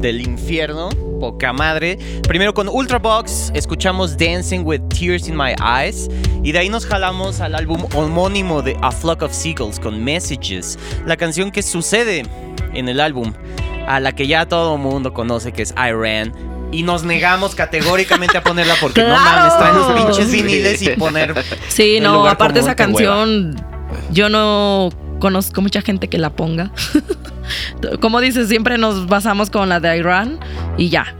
del infierno, poca madre. Primero con Ultrabox escuchamos Dancing with Tears in My Eyes y de ahí nos jalamos al álbum homónimo de A Flock of Seagulls con Messages, la canción que sucede en el álbum, a la que ya todo el mundo conoce que es Iran. Y nos negamos categóricamente a ponerla porque no
¡Claro!
mames, traen los *laughs* pinches viniles y poner.
Sí, no, aparte
común,
esa
qué hueva.
canción, yo no conozco mucha gente que la ponga. Como dices, siempre nos basamos con la de Iran y ya.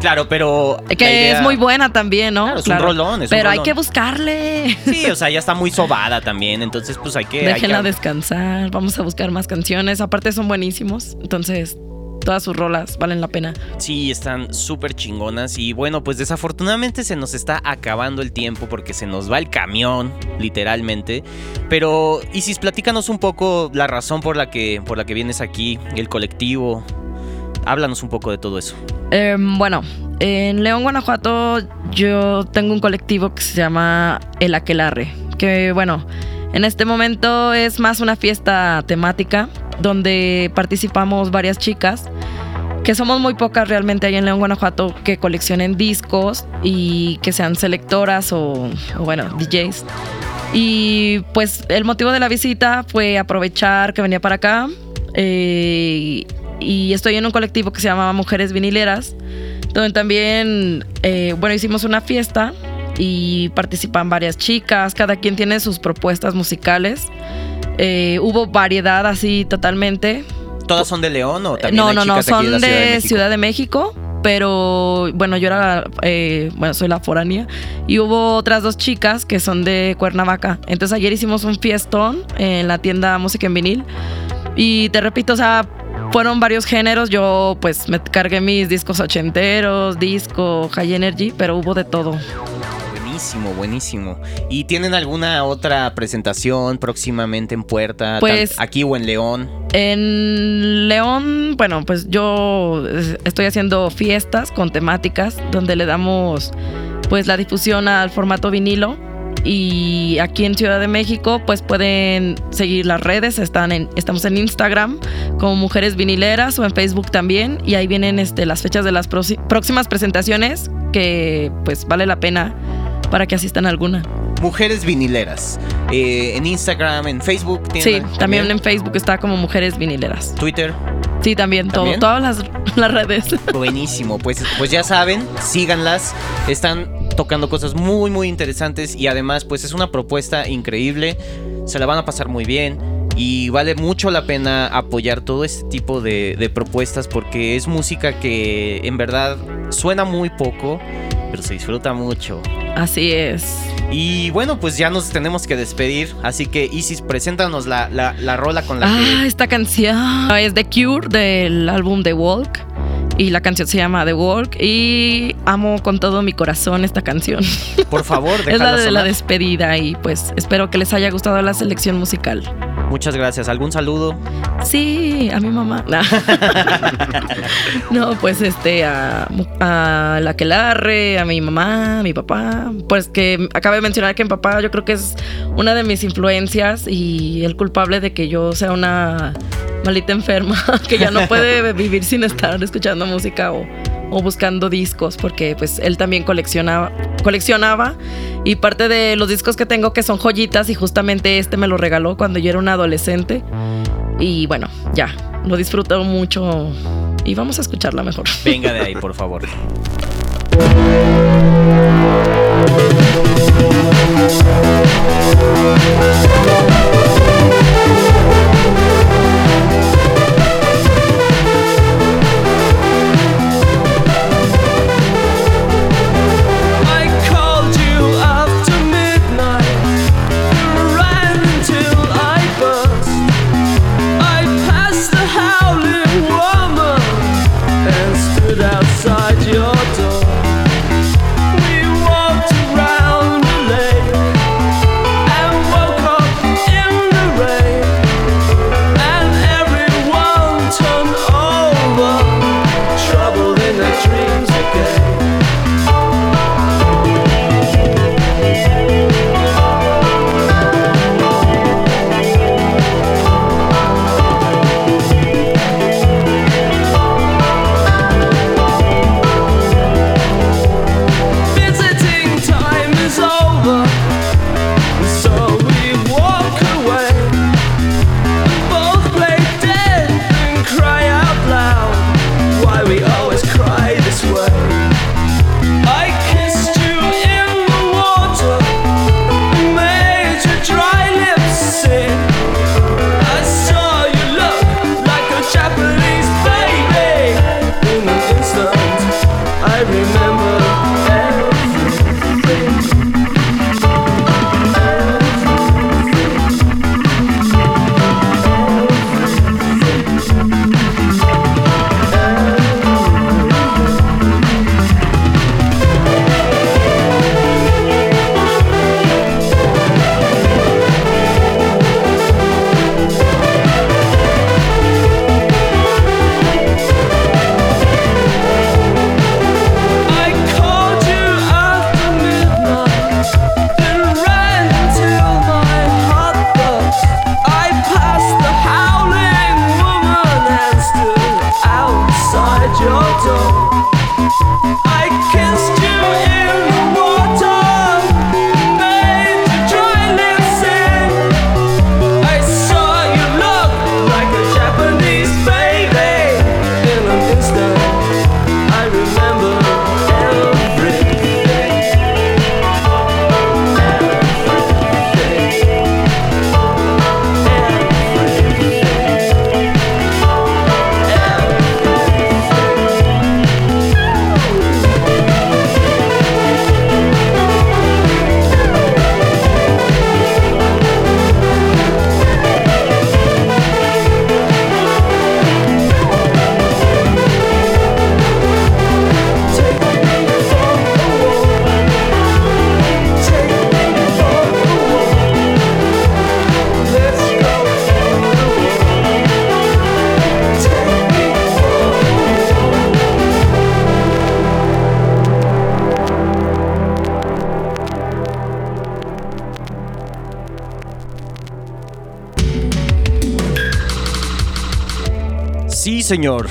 Claro, pero.
Que
idea-
es muy buena también, ¿no?
Claro, es un rolón, es un
Pero hay
rolón.
que buscarle.
Sí, o sea, ya está muy sobada también. Entonces, pues hay que. hay
Déjenla
que-
descansar. Vamos a buscar más canciones. Aparte son buenísimos. Entonces, todas sus rolas valen la pena.
Sí, están súper chingonas. Y bueno, pues desafortunadamente se nos está acabando el tiempo porque se nos va el camión, literalmente. Pero, Isis, platícanos un poco la razón por la que, por la que vienes aquí, el colectivo. Háblanos un poco de todo eso.
Em, bueno, en León, Guanajuato, yo tengo un colectivo que se llama El Aquelarre. Que bueno, en este momento es más una fiesta temática donde participamos varias chicas. Que somos muy pocas realmente ahí en León, Guanajuato, que coleccionen discos y que sean selectoras o, o bueno, DJs. Y pues el motivo de la visita fue aprovechar que venía para acá. eh, y estoy en un colectivo que se llama Mujeres Vinileras, donde también, eh, bueno, hicimos una fiesta y participan varias chicas, cada quien tiene sus propuestas musicales. Eh, hubo variedad así totalmente.
¿Todas son de León o también
No,
hay
no, no,
chicas
son de? Ciudad de México. Pero bueno, yo era, eh, bueno, soy la foránea. Y hubo otras dos chicas que son de Cuernavaca. Entonces ayer hicimos un fiestón en la tienda Música en Vinil. Y te repito, o sea, fueron varios géneros. Yo pues me cargué mis discos ochenteros, disco, high energy, pero hubo de todo.
Buenísimo, buenísimo. ¿Y tienen alguna otra presentación próximamente en puerta?
Pues-
aquí o en León.
En León, bueno, pues yo estoy haciendo fiestas con temáticas donde le damos pues la difusión al formato vinilo y aquí en Ciudad de México pues pueden seguir las redes, están en, estamos en Instagram como Mujeres Vinileras o en Facebook también y ahí vienen este, las fechas de las próximas presentaciones que pues vale la pena para que asistan a alguna.
Mujeres vinileras. Eh, en Instagram, en Facebook.
Sí, también en Facebook está como Mujeres Vinileras.
Twitter.
Sí, también, todo, todas las, *laughs* las redes.
Buenísimo. Pues, pues ya saben, síganlas. Están tocando cosas muy, muy interesantes. Y además, pues es una propuesta increíble. Se la van a pasar muy bien. Y vale mucho la pena apoyar todo este tipo de, de propuestas porque es música que en verdad suena muy poco, pero se disfruta mucho.
Así es.
Y bueno, pues ya nos tenemos que despedir. Así que Isis, preséntanos la, la, la rola con la
Ah,
que.
esta canción es The Cure del álbum The Walk. Y la canción se llama The Walk. Y amo con todo mi corazón esta canción.
Por favor, *laughs*
es la de la despedida. Y pues espero que les haya gustado la selección musical.
Muchas gracias. ¿Algún saludo?
Sí, a mi mamá. *laughs* No, pues este, a, a la Quelarre, a mi mamá, a mi papá. Pues que acabo de mencionar que mi papá yo creo que es una de mis influencias y el culpable de que yo sea una maldita enferma, *laughs* que ya no puede vivir sin estar escuchando música o, o buscando discos, porque pues él también coleccionaba, coleccionaba y parte de los discos que tengo que son joyitas y justamente este me lo regaló cuando yo era una adolescente. Y bueno, ya, lo disfruto mucho y vamos a escucharla mejor. *laughs*
Venga de ahí, por favor. *laughs* señor.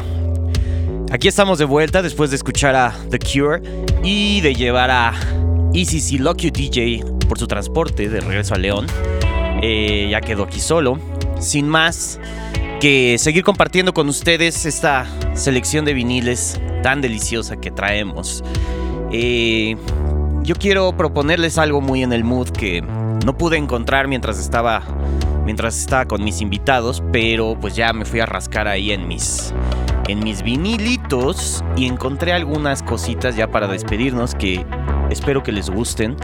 Aquí estamos de vuelta después de escuchar a The Cure y de llevar a ECC Lock You DJ por su transporte de regreso a León. Eh, ya quedó aquí solo. Sin más que seguir compartiendo con ustedes esta selección de viniles tan deliciosa que traemos. Eh, yo quiero proponerles algo muy en el mood que no pude encontrar mientras estaba mientras estaba con mis invitados, pero pues ya me fui a rascar ahí en mis en mis vinilitos y encontré algunas cositas ya para despedirnos que espero que les gusten.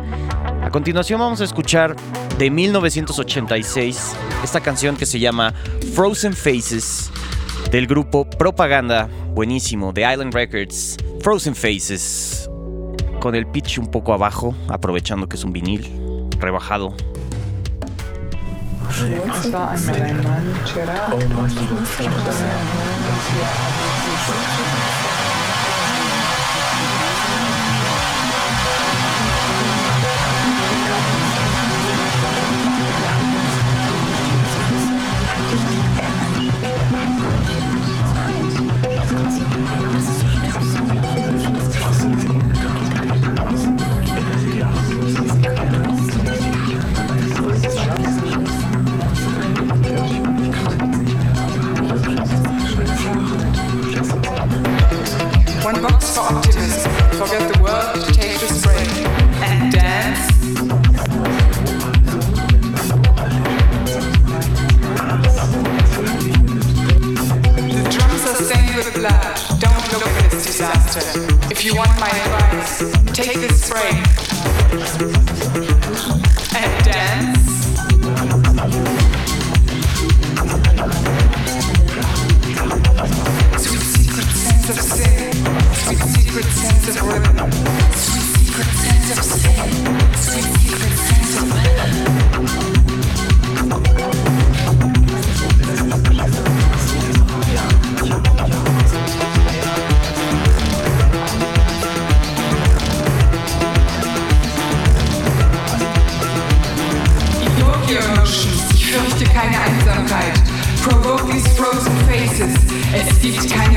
A continuación vamos a escuchar de 1986 esta canción que se llama Frozen Faces del grupo Propaganda, buenísimo, de Island Records, Frozen Faces, con el pitch un poco abajo, aprovechando que es un vinil rebajado.
Es war einmal ein Mann, Gerard.
Forget the world, take this break. And dance. The drums are. Don't look at this disaster. If you want my advice, take this break.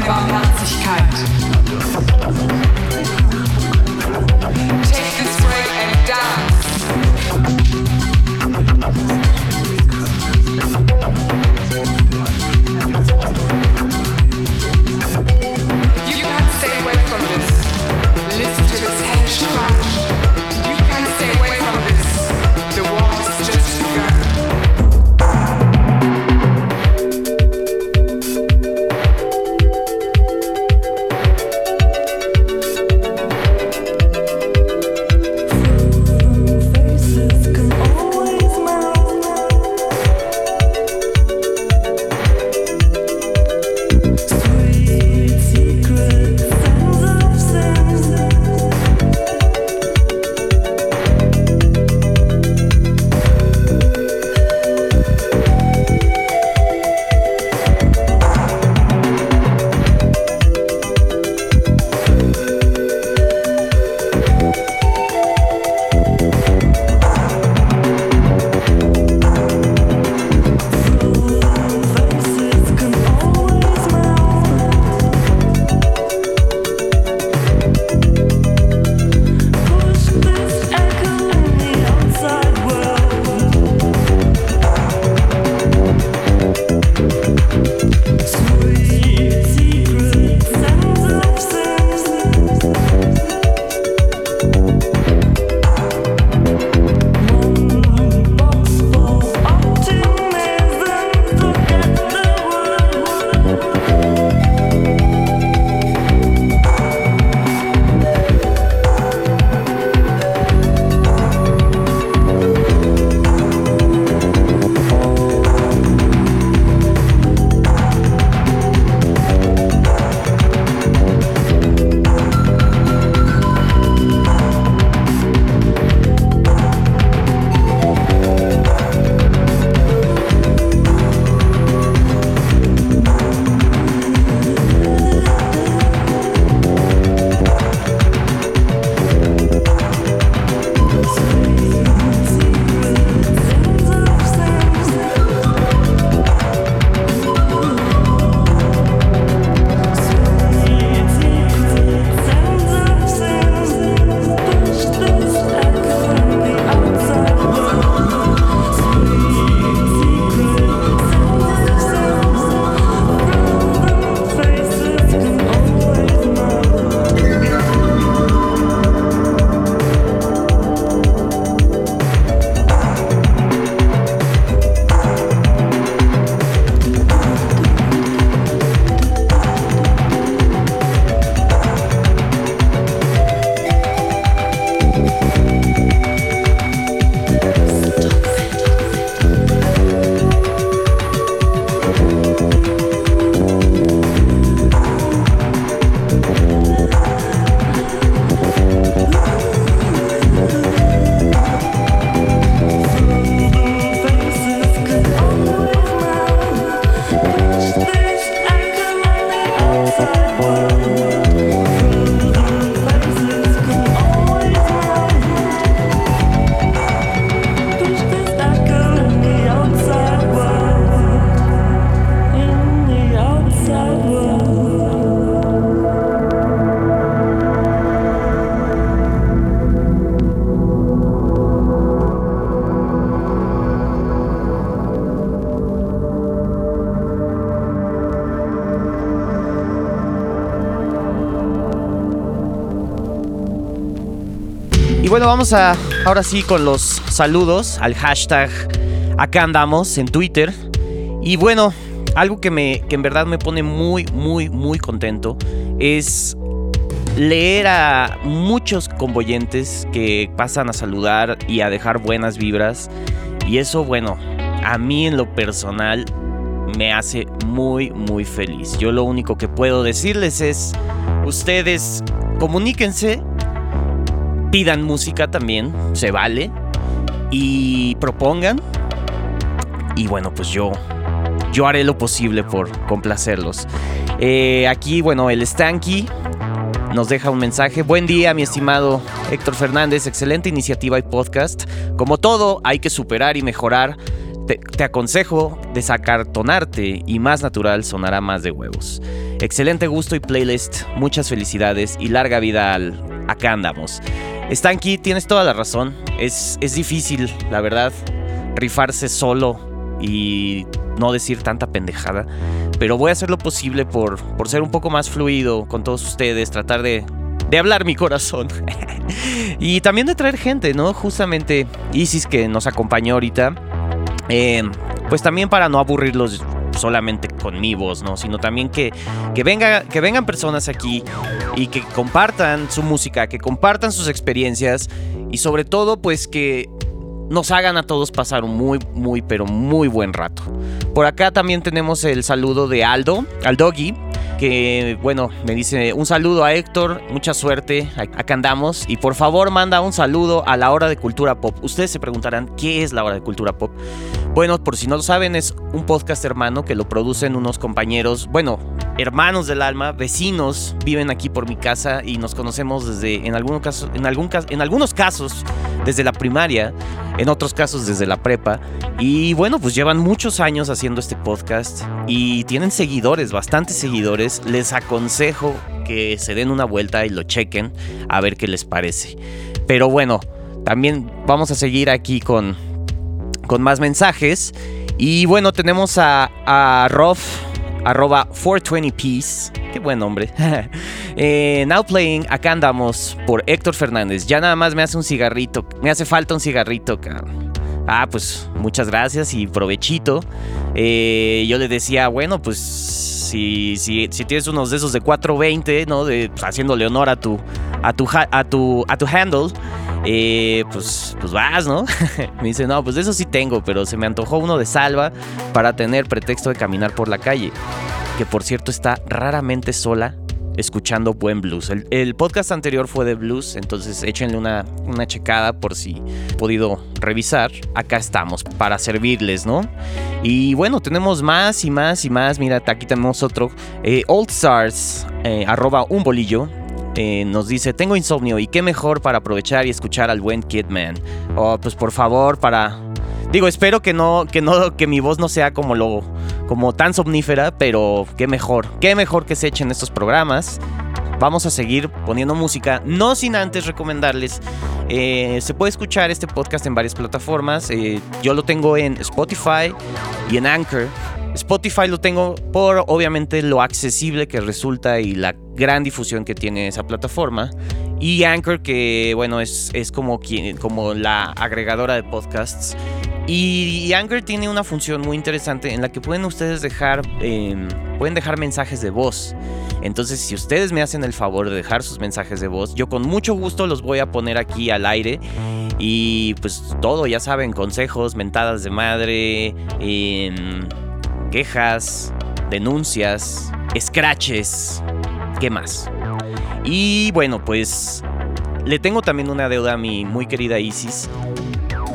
Barmherzigkeit.
Vamos a ahora sí con los saludos al hashtag acá andamos en Twitter. Y bueno, algo que, me, que en verdad me pone muy, muy, muy contento es leer a muchos convoyentes que pasan a saludar y a dejar buenas vibras. Y eso, bueno, a mí en lo personal me hace muy, muy feliz. Yo lo único que puedo decirles es, ustedes comuníquense, pidan música también, se vale, y propongan. Y bueno, pues yo, yo haré lo posible por complacerlos. Eh, aquí, bueno, el Stanky nos deja un mensaje. Buen día, mi estimado Héctor Fernández. Excelente iniciativa y podcast. Como todo, hay que superar y mejorar. Te, te aconsejo desacartonarte y más natural sonará más de huevos. Excelente gusto y playlist. Muchas felicidades y larga vida al acá andamos. Stanky, tienes toda la razón. Es, es difícil, la verdad, rifarse solo y no decir tanta pendejada. Pero voy a hacer lo posible por, por ser un poco más fluido con todos ustedes, tratar de, de hablar mi corazón. *laughs* y también de traer gente, ¿no? Justamente Isis que nos acompañó ahorita. eh, pues también para no aburrirlos solamente con mi voz, ¿no? Sino también que, que, venga, que vengan personas aquí y que compartan su música, que compartan sus experiencias y sobre todo pues que nos hagan a todos pasar un muy, muy, pero muy buen rato. Por acá también tenemos el saludo de Aldo, Aldogui, que bueno, me dice un saludo a Héctor, mucha suerte, acá andamos. Y por favor manda un saludo a la hora de cultura pop. Ustedes se preguntarán, ¿qué es la hora de cultura pop? Bueno, por si no lo saben, es un podcast hermano que lo producen unos compañeros, bueno, hermanos del alma, vecinos, viven aquí por mi casa y nos conocemos desde, en, algunos casos, en, en algunos casos, desde la primaria, en otros casos desde la prepa. Y bueno, pues llevan muchos años haciendo este podcast y tienen seguidores, bastantes seguidores. Les aconsejo que se den una vuelta y lo chequen a ver qué les parece. Pero bueno, también vamos a seguir aquí con, con más mensajes. Y bueno, tenemos a, a arroba 420peace. Qué buen nombre. *laughs* Eh, now playing, acá andamos por Héctor Fernández. Ya nada más me hace un cigarrito. Me hace falta un cigarrito. Ah, pues muchas gracias y provechito. Eh, yo le decía, bueno, pues si, si, tienes unos de esos de 420, ¿no? De, pues, haciéndole honor a tu, a tu, a tu, a tu handle. eh, pues, pues vas, ¿no? *laughs* me dice, no, pues de eso sí tengo, pero se me antojó uno de salva para tener pretexto de caminar por la calle. Que por cierto está raramente sola escuchando buen blues. El, podcast anterior fue de blues, entonces échenle una, una checada por si he podido revisar. Acá estamos para servirles, ¿no? Y bueno, tenemos más y más y más. Mira, aquí tenemos otro. Eh, Old Stars, eh, arroba un bolillo. eh, nos dice, tengo insomnio y qué mejor para aprovechar y escuchar al buen Kidman. Oh, pues por favor, para... Digo, espero que no, que no, que mi voz no sea como lo, como tan somnífera, pero qué mejor, qué mejor que se echen estos programas. Vamos a seguir poniendo música, no sin antes recomendarles. eh, se puede escuchar este podcast en varias plataformas. eh, yo lo tengo en Spotify y en Anchor. Spotify lo tengo por obviamente lo accesible que resulta y la gran difusión que tiene esa plataforma. Y Anchor, que bueno, es, es como, quien, como la agregadora de podcasts. Y, Anchor tiene una función muy interesante en la que pueden ustedes dejar, eh, pueden dejar mensajes de voz. Entonces, si ustedes me hacen el favor de dejar sus mensajes de voz, yo con mucho gusto los voy a poner aquí al aire. Y pues todo, ya saben, consejos, mentadas de madre, em, quejas, denuncias, scratches, ¿qué más? Y bueno, pues le tengo también una deuda a mi muy querida Isis.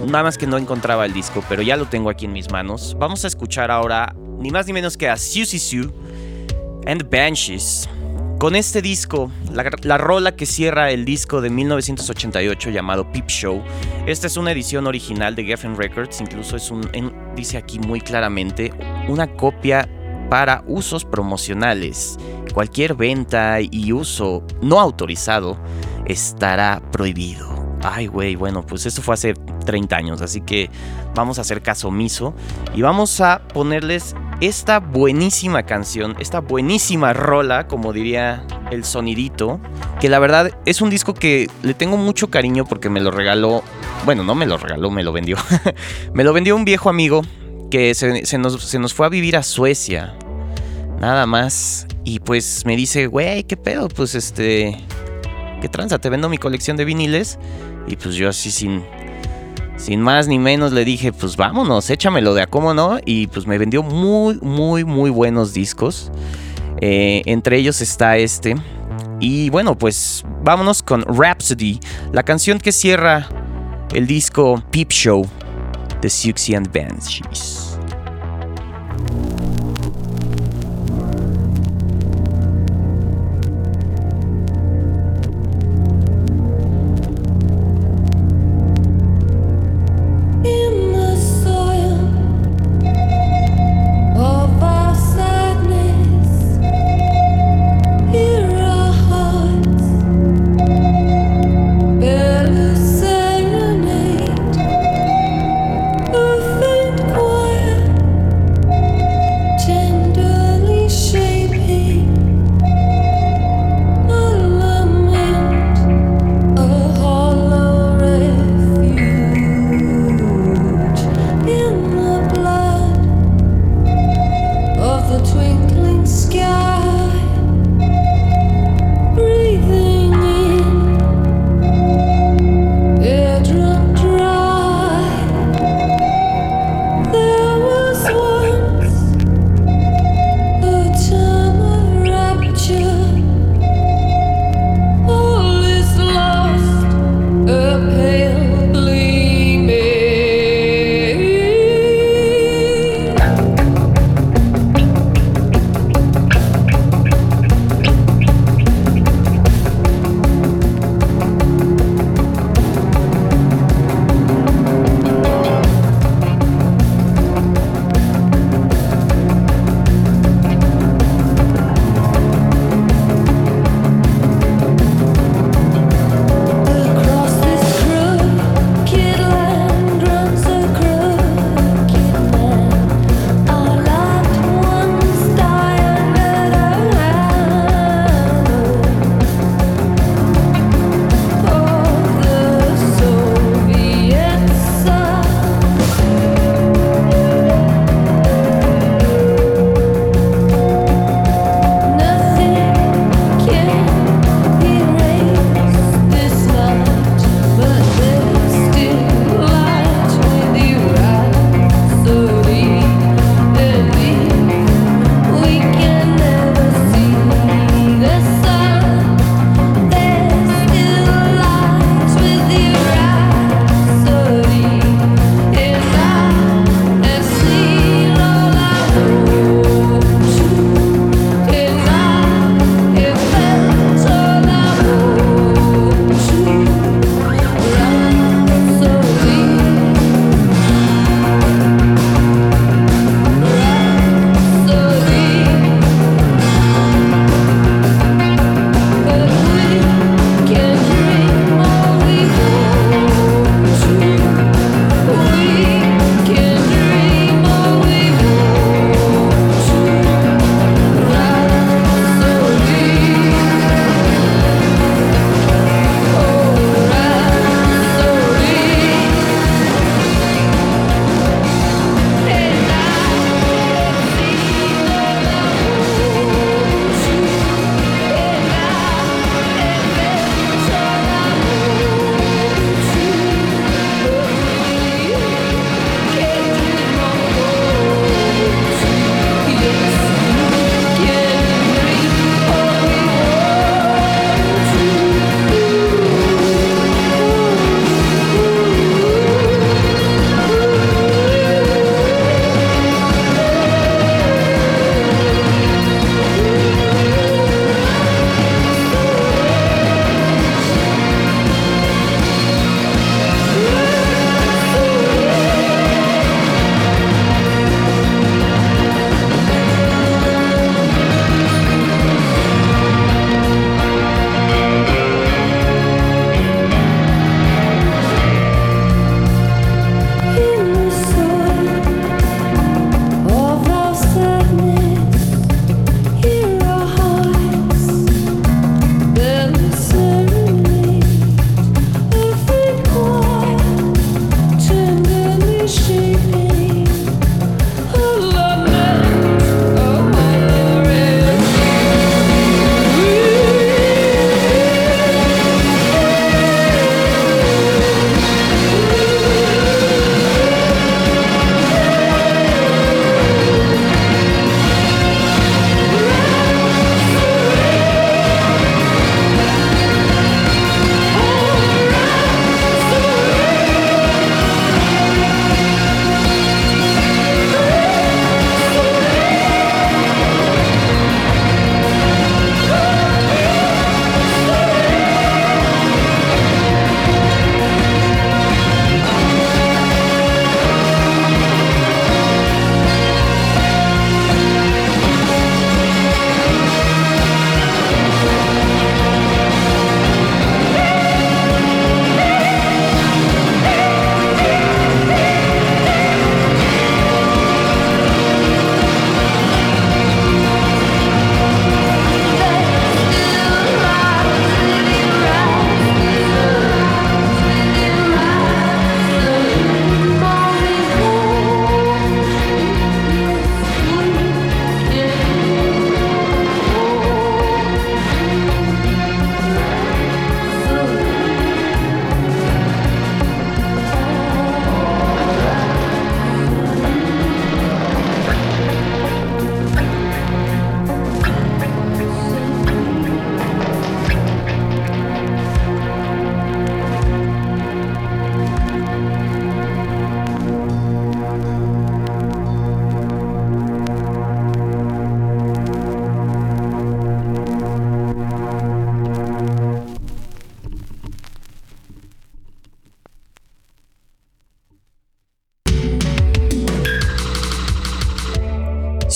Nada más que no encontraba el disco, pero ya lo tengo aquí en mis manos. Vamos a escuchar ahora ni más ni menos que a Susie Sue and the Banshees. Con este disco, la, la rola que cierra el disco de 1988 llamado Peep Show. Esta es una edición original de Geffen Records, incluso es un, dice aquí muy claramente, una copia para usos promocionales. Cualquier venta y uso no autorizado estará prohibido. Ay, güey, bueno, pues esto fue hace 30 años, así que vamos a hacer caso omiso y vamos a ponerles esta buenísima canción, esta buenísima rola, como diría el sonidito, que la verdad es un disco que le tengo mucho cariño porque me lo regaló, bueno, no me lo regaló, me lo vendió. *laughs* me lo vendió un viejo amigo que se, nos, se nos fue a vivir a Suecia, nada más. Y pues me dice, güey, ¿qué pedo? Pues este, ¿qué tranza? Te vendo mi colección de viniles. Y pues yo así sin, sin más ni menos le dije, pues vámonos, échamelo de a cómo no. Y pues me vendió muy, muy, muy buenos discos. Eh, entre ellos está este. Y bueno, pues vámonos con Rhapsody, la canción que cierra el disco Peep Show de Siouxsie and Banshees.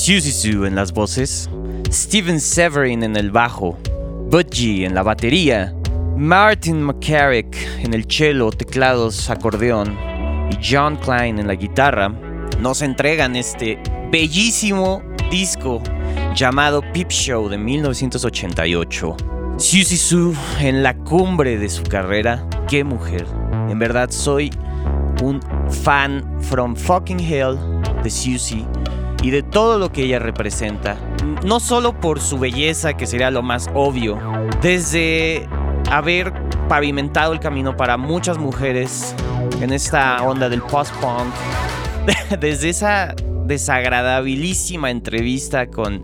Susie Sue en las voces, Steven Severin en el bajo, Budgie en la batería, Martin McCarrick en el cello, teclados, acordeón y John Klein en la guitarra, nos entregan este bellísimo disco llamado Peep Show de 1988. Susie Sue en la cumbre de su carrera, qué mujer. En verdad soy un fan from fucking hell de Susie y de todo lo que ella representa. No solo por su belleza, que sería lo más obvio, desde haber pavimentado el camino para muchas mujeres en esta onda del post-punk, *laughs* desde esa desagradabilísima entrevista con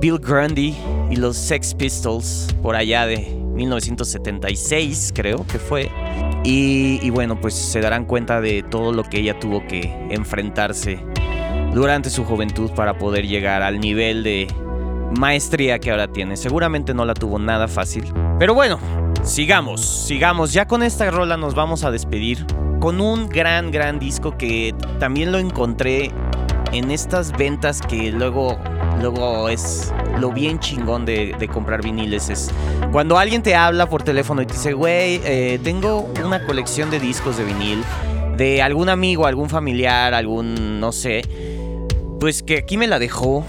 Bill Grundy y los Sex Pistols por allá de 1976, creo que fue. Y, y bueno, pues se darán cuenta de todo lo que ella tuvo que enfrentarse durante su juventud para poder llegar al nivel de maestría que ahora tiene. Seguramente no la tuvo nada fácil. Pero bueno, sigamos, sigamos. Ya con esta rola nos vamos a despedir con un gran, gran disco que también lo encontré en estas ventas que luego, luego es lo bien chingón de, comprar viniles. Es cuando alguien te habla por teléfono y te dice, güey, eh, tengo una colección de discos de vinil de algún amigo, algún familiar, algún, no sé, pues que aquí me la dejó.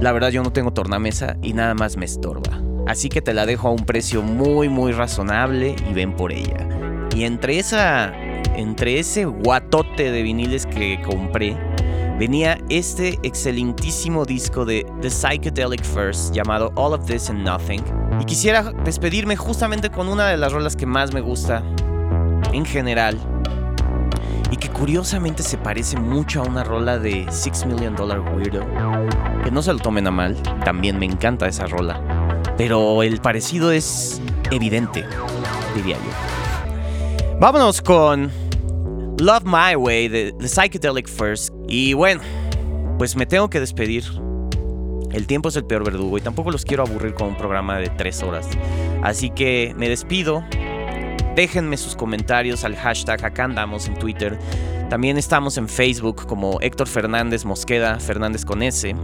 La verdad yo no tengo tornamesa y nada más me estorba. Así que te la dejo a un precio muy muy razonable y ven por ella. Y entre esa entre ese guatote de viniles que compré venía este excelentísimo disco de The Psychedelic First llamado All of This and Nothing. Y quisiera despedirme justamente con una de las rolas que más me gusta en general y que curiosamente se parece mucho a una rola de Six Million Dollar Weirdo. Que no se lo tomen a mal, también me encanta esa rola. Pero el parecido es evidente, diría yo. Vámonos con Love My Way de The Psychedelic First. Y bueno, pues me tengo que despedir. El tiempo es el peor verdugo y tampoco los quiero aburrir con un programa de tres horas. Así que me despido. Déjenme sus comentarios al hashtag acá andamos en Twitter. También estamos en Facebook como Héctor Fernández Mosqueda, Fernández con S.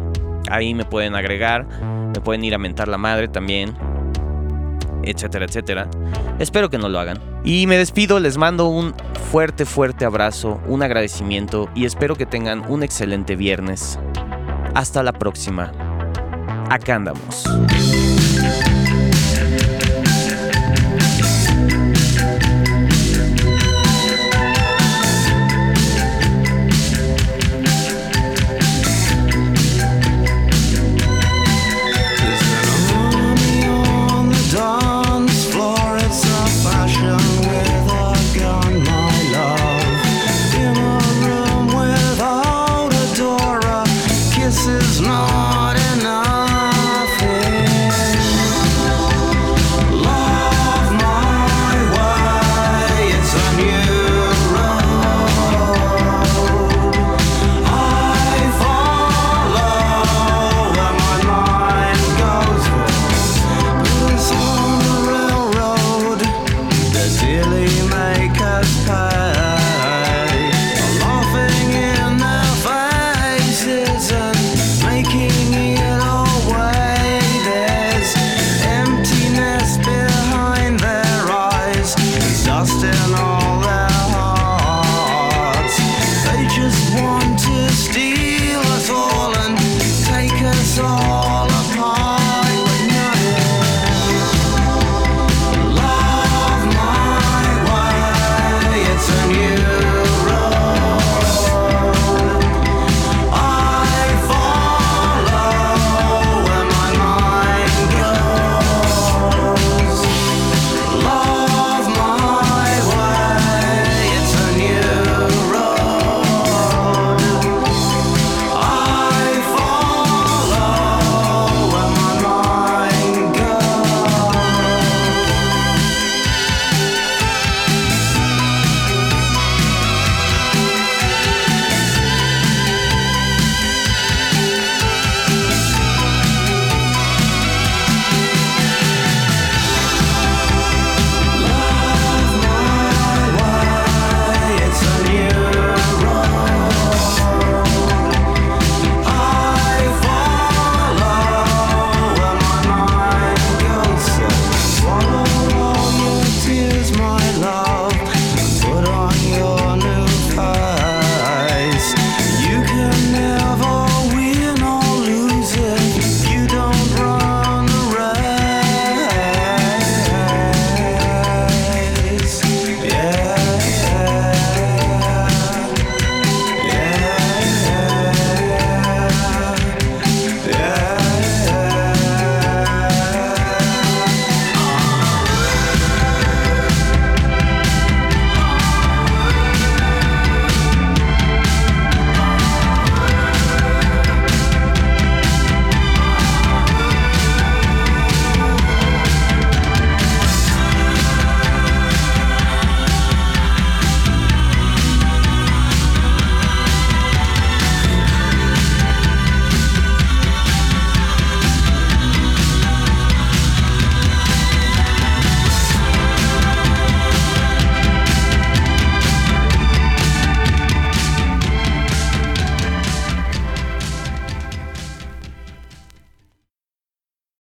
Ahí me pueden agregar, me pueden ir a mentar la madre también, etcétera, etcétera. Espero que no lo hagan. Y me despido, les mando un fuerte, fuerte abrazo, un agradecimiento y espero que tengan un excelente viernes. Hasta la próxima. Acá andamos.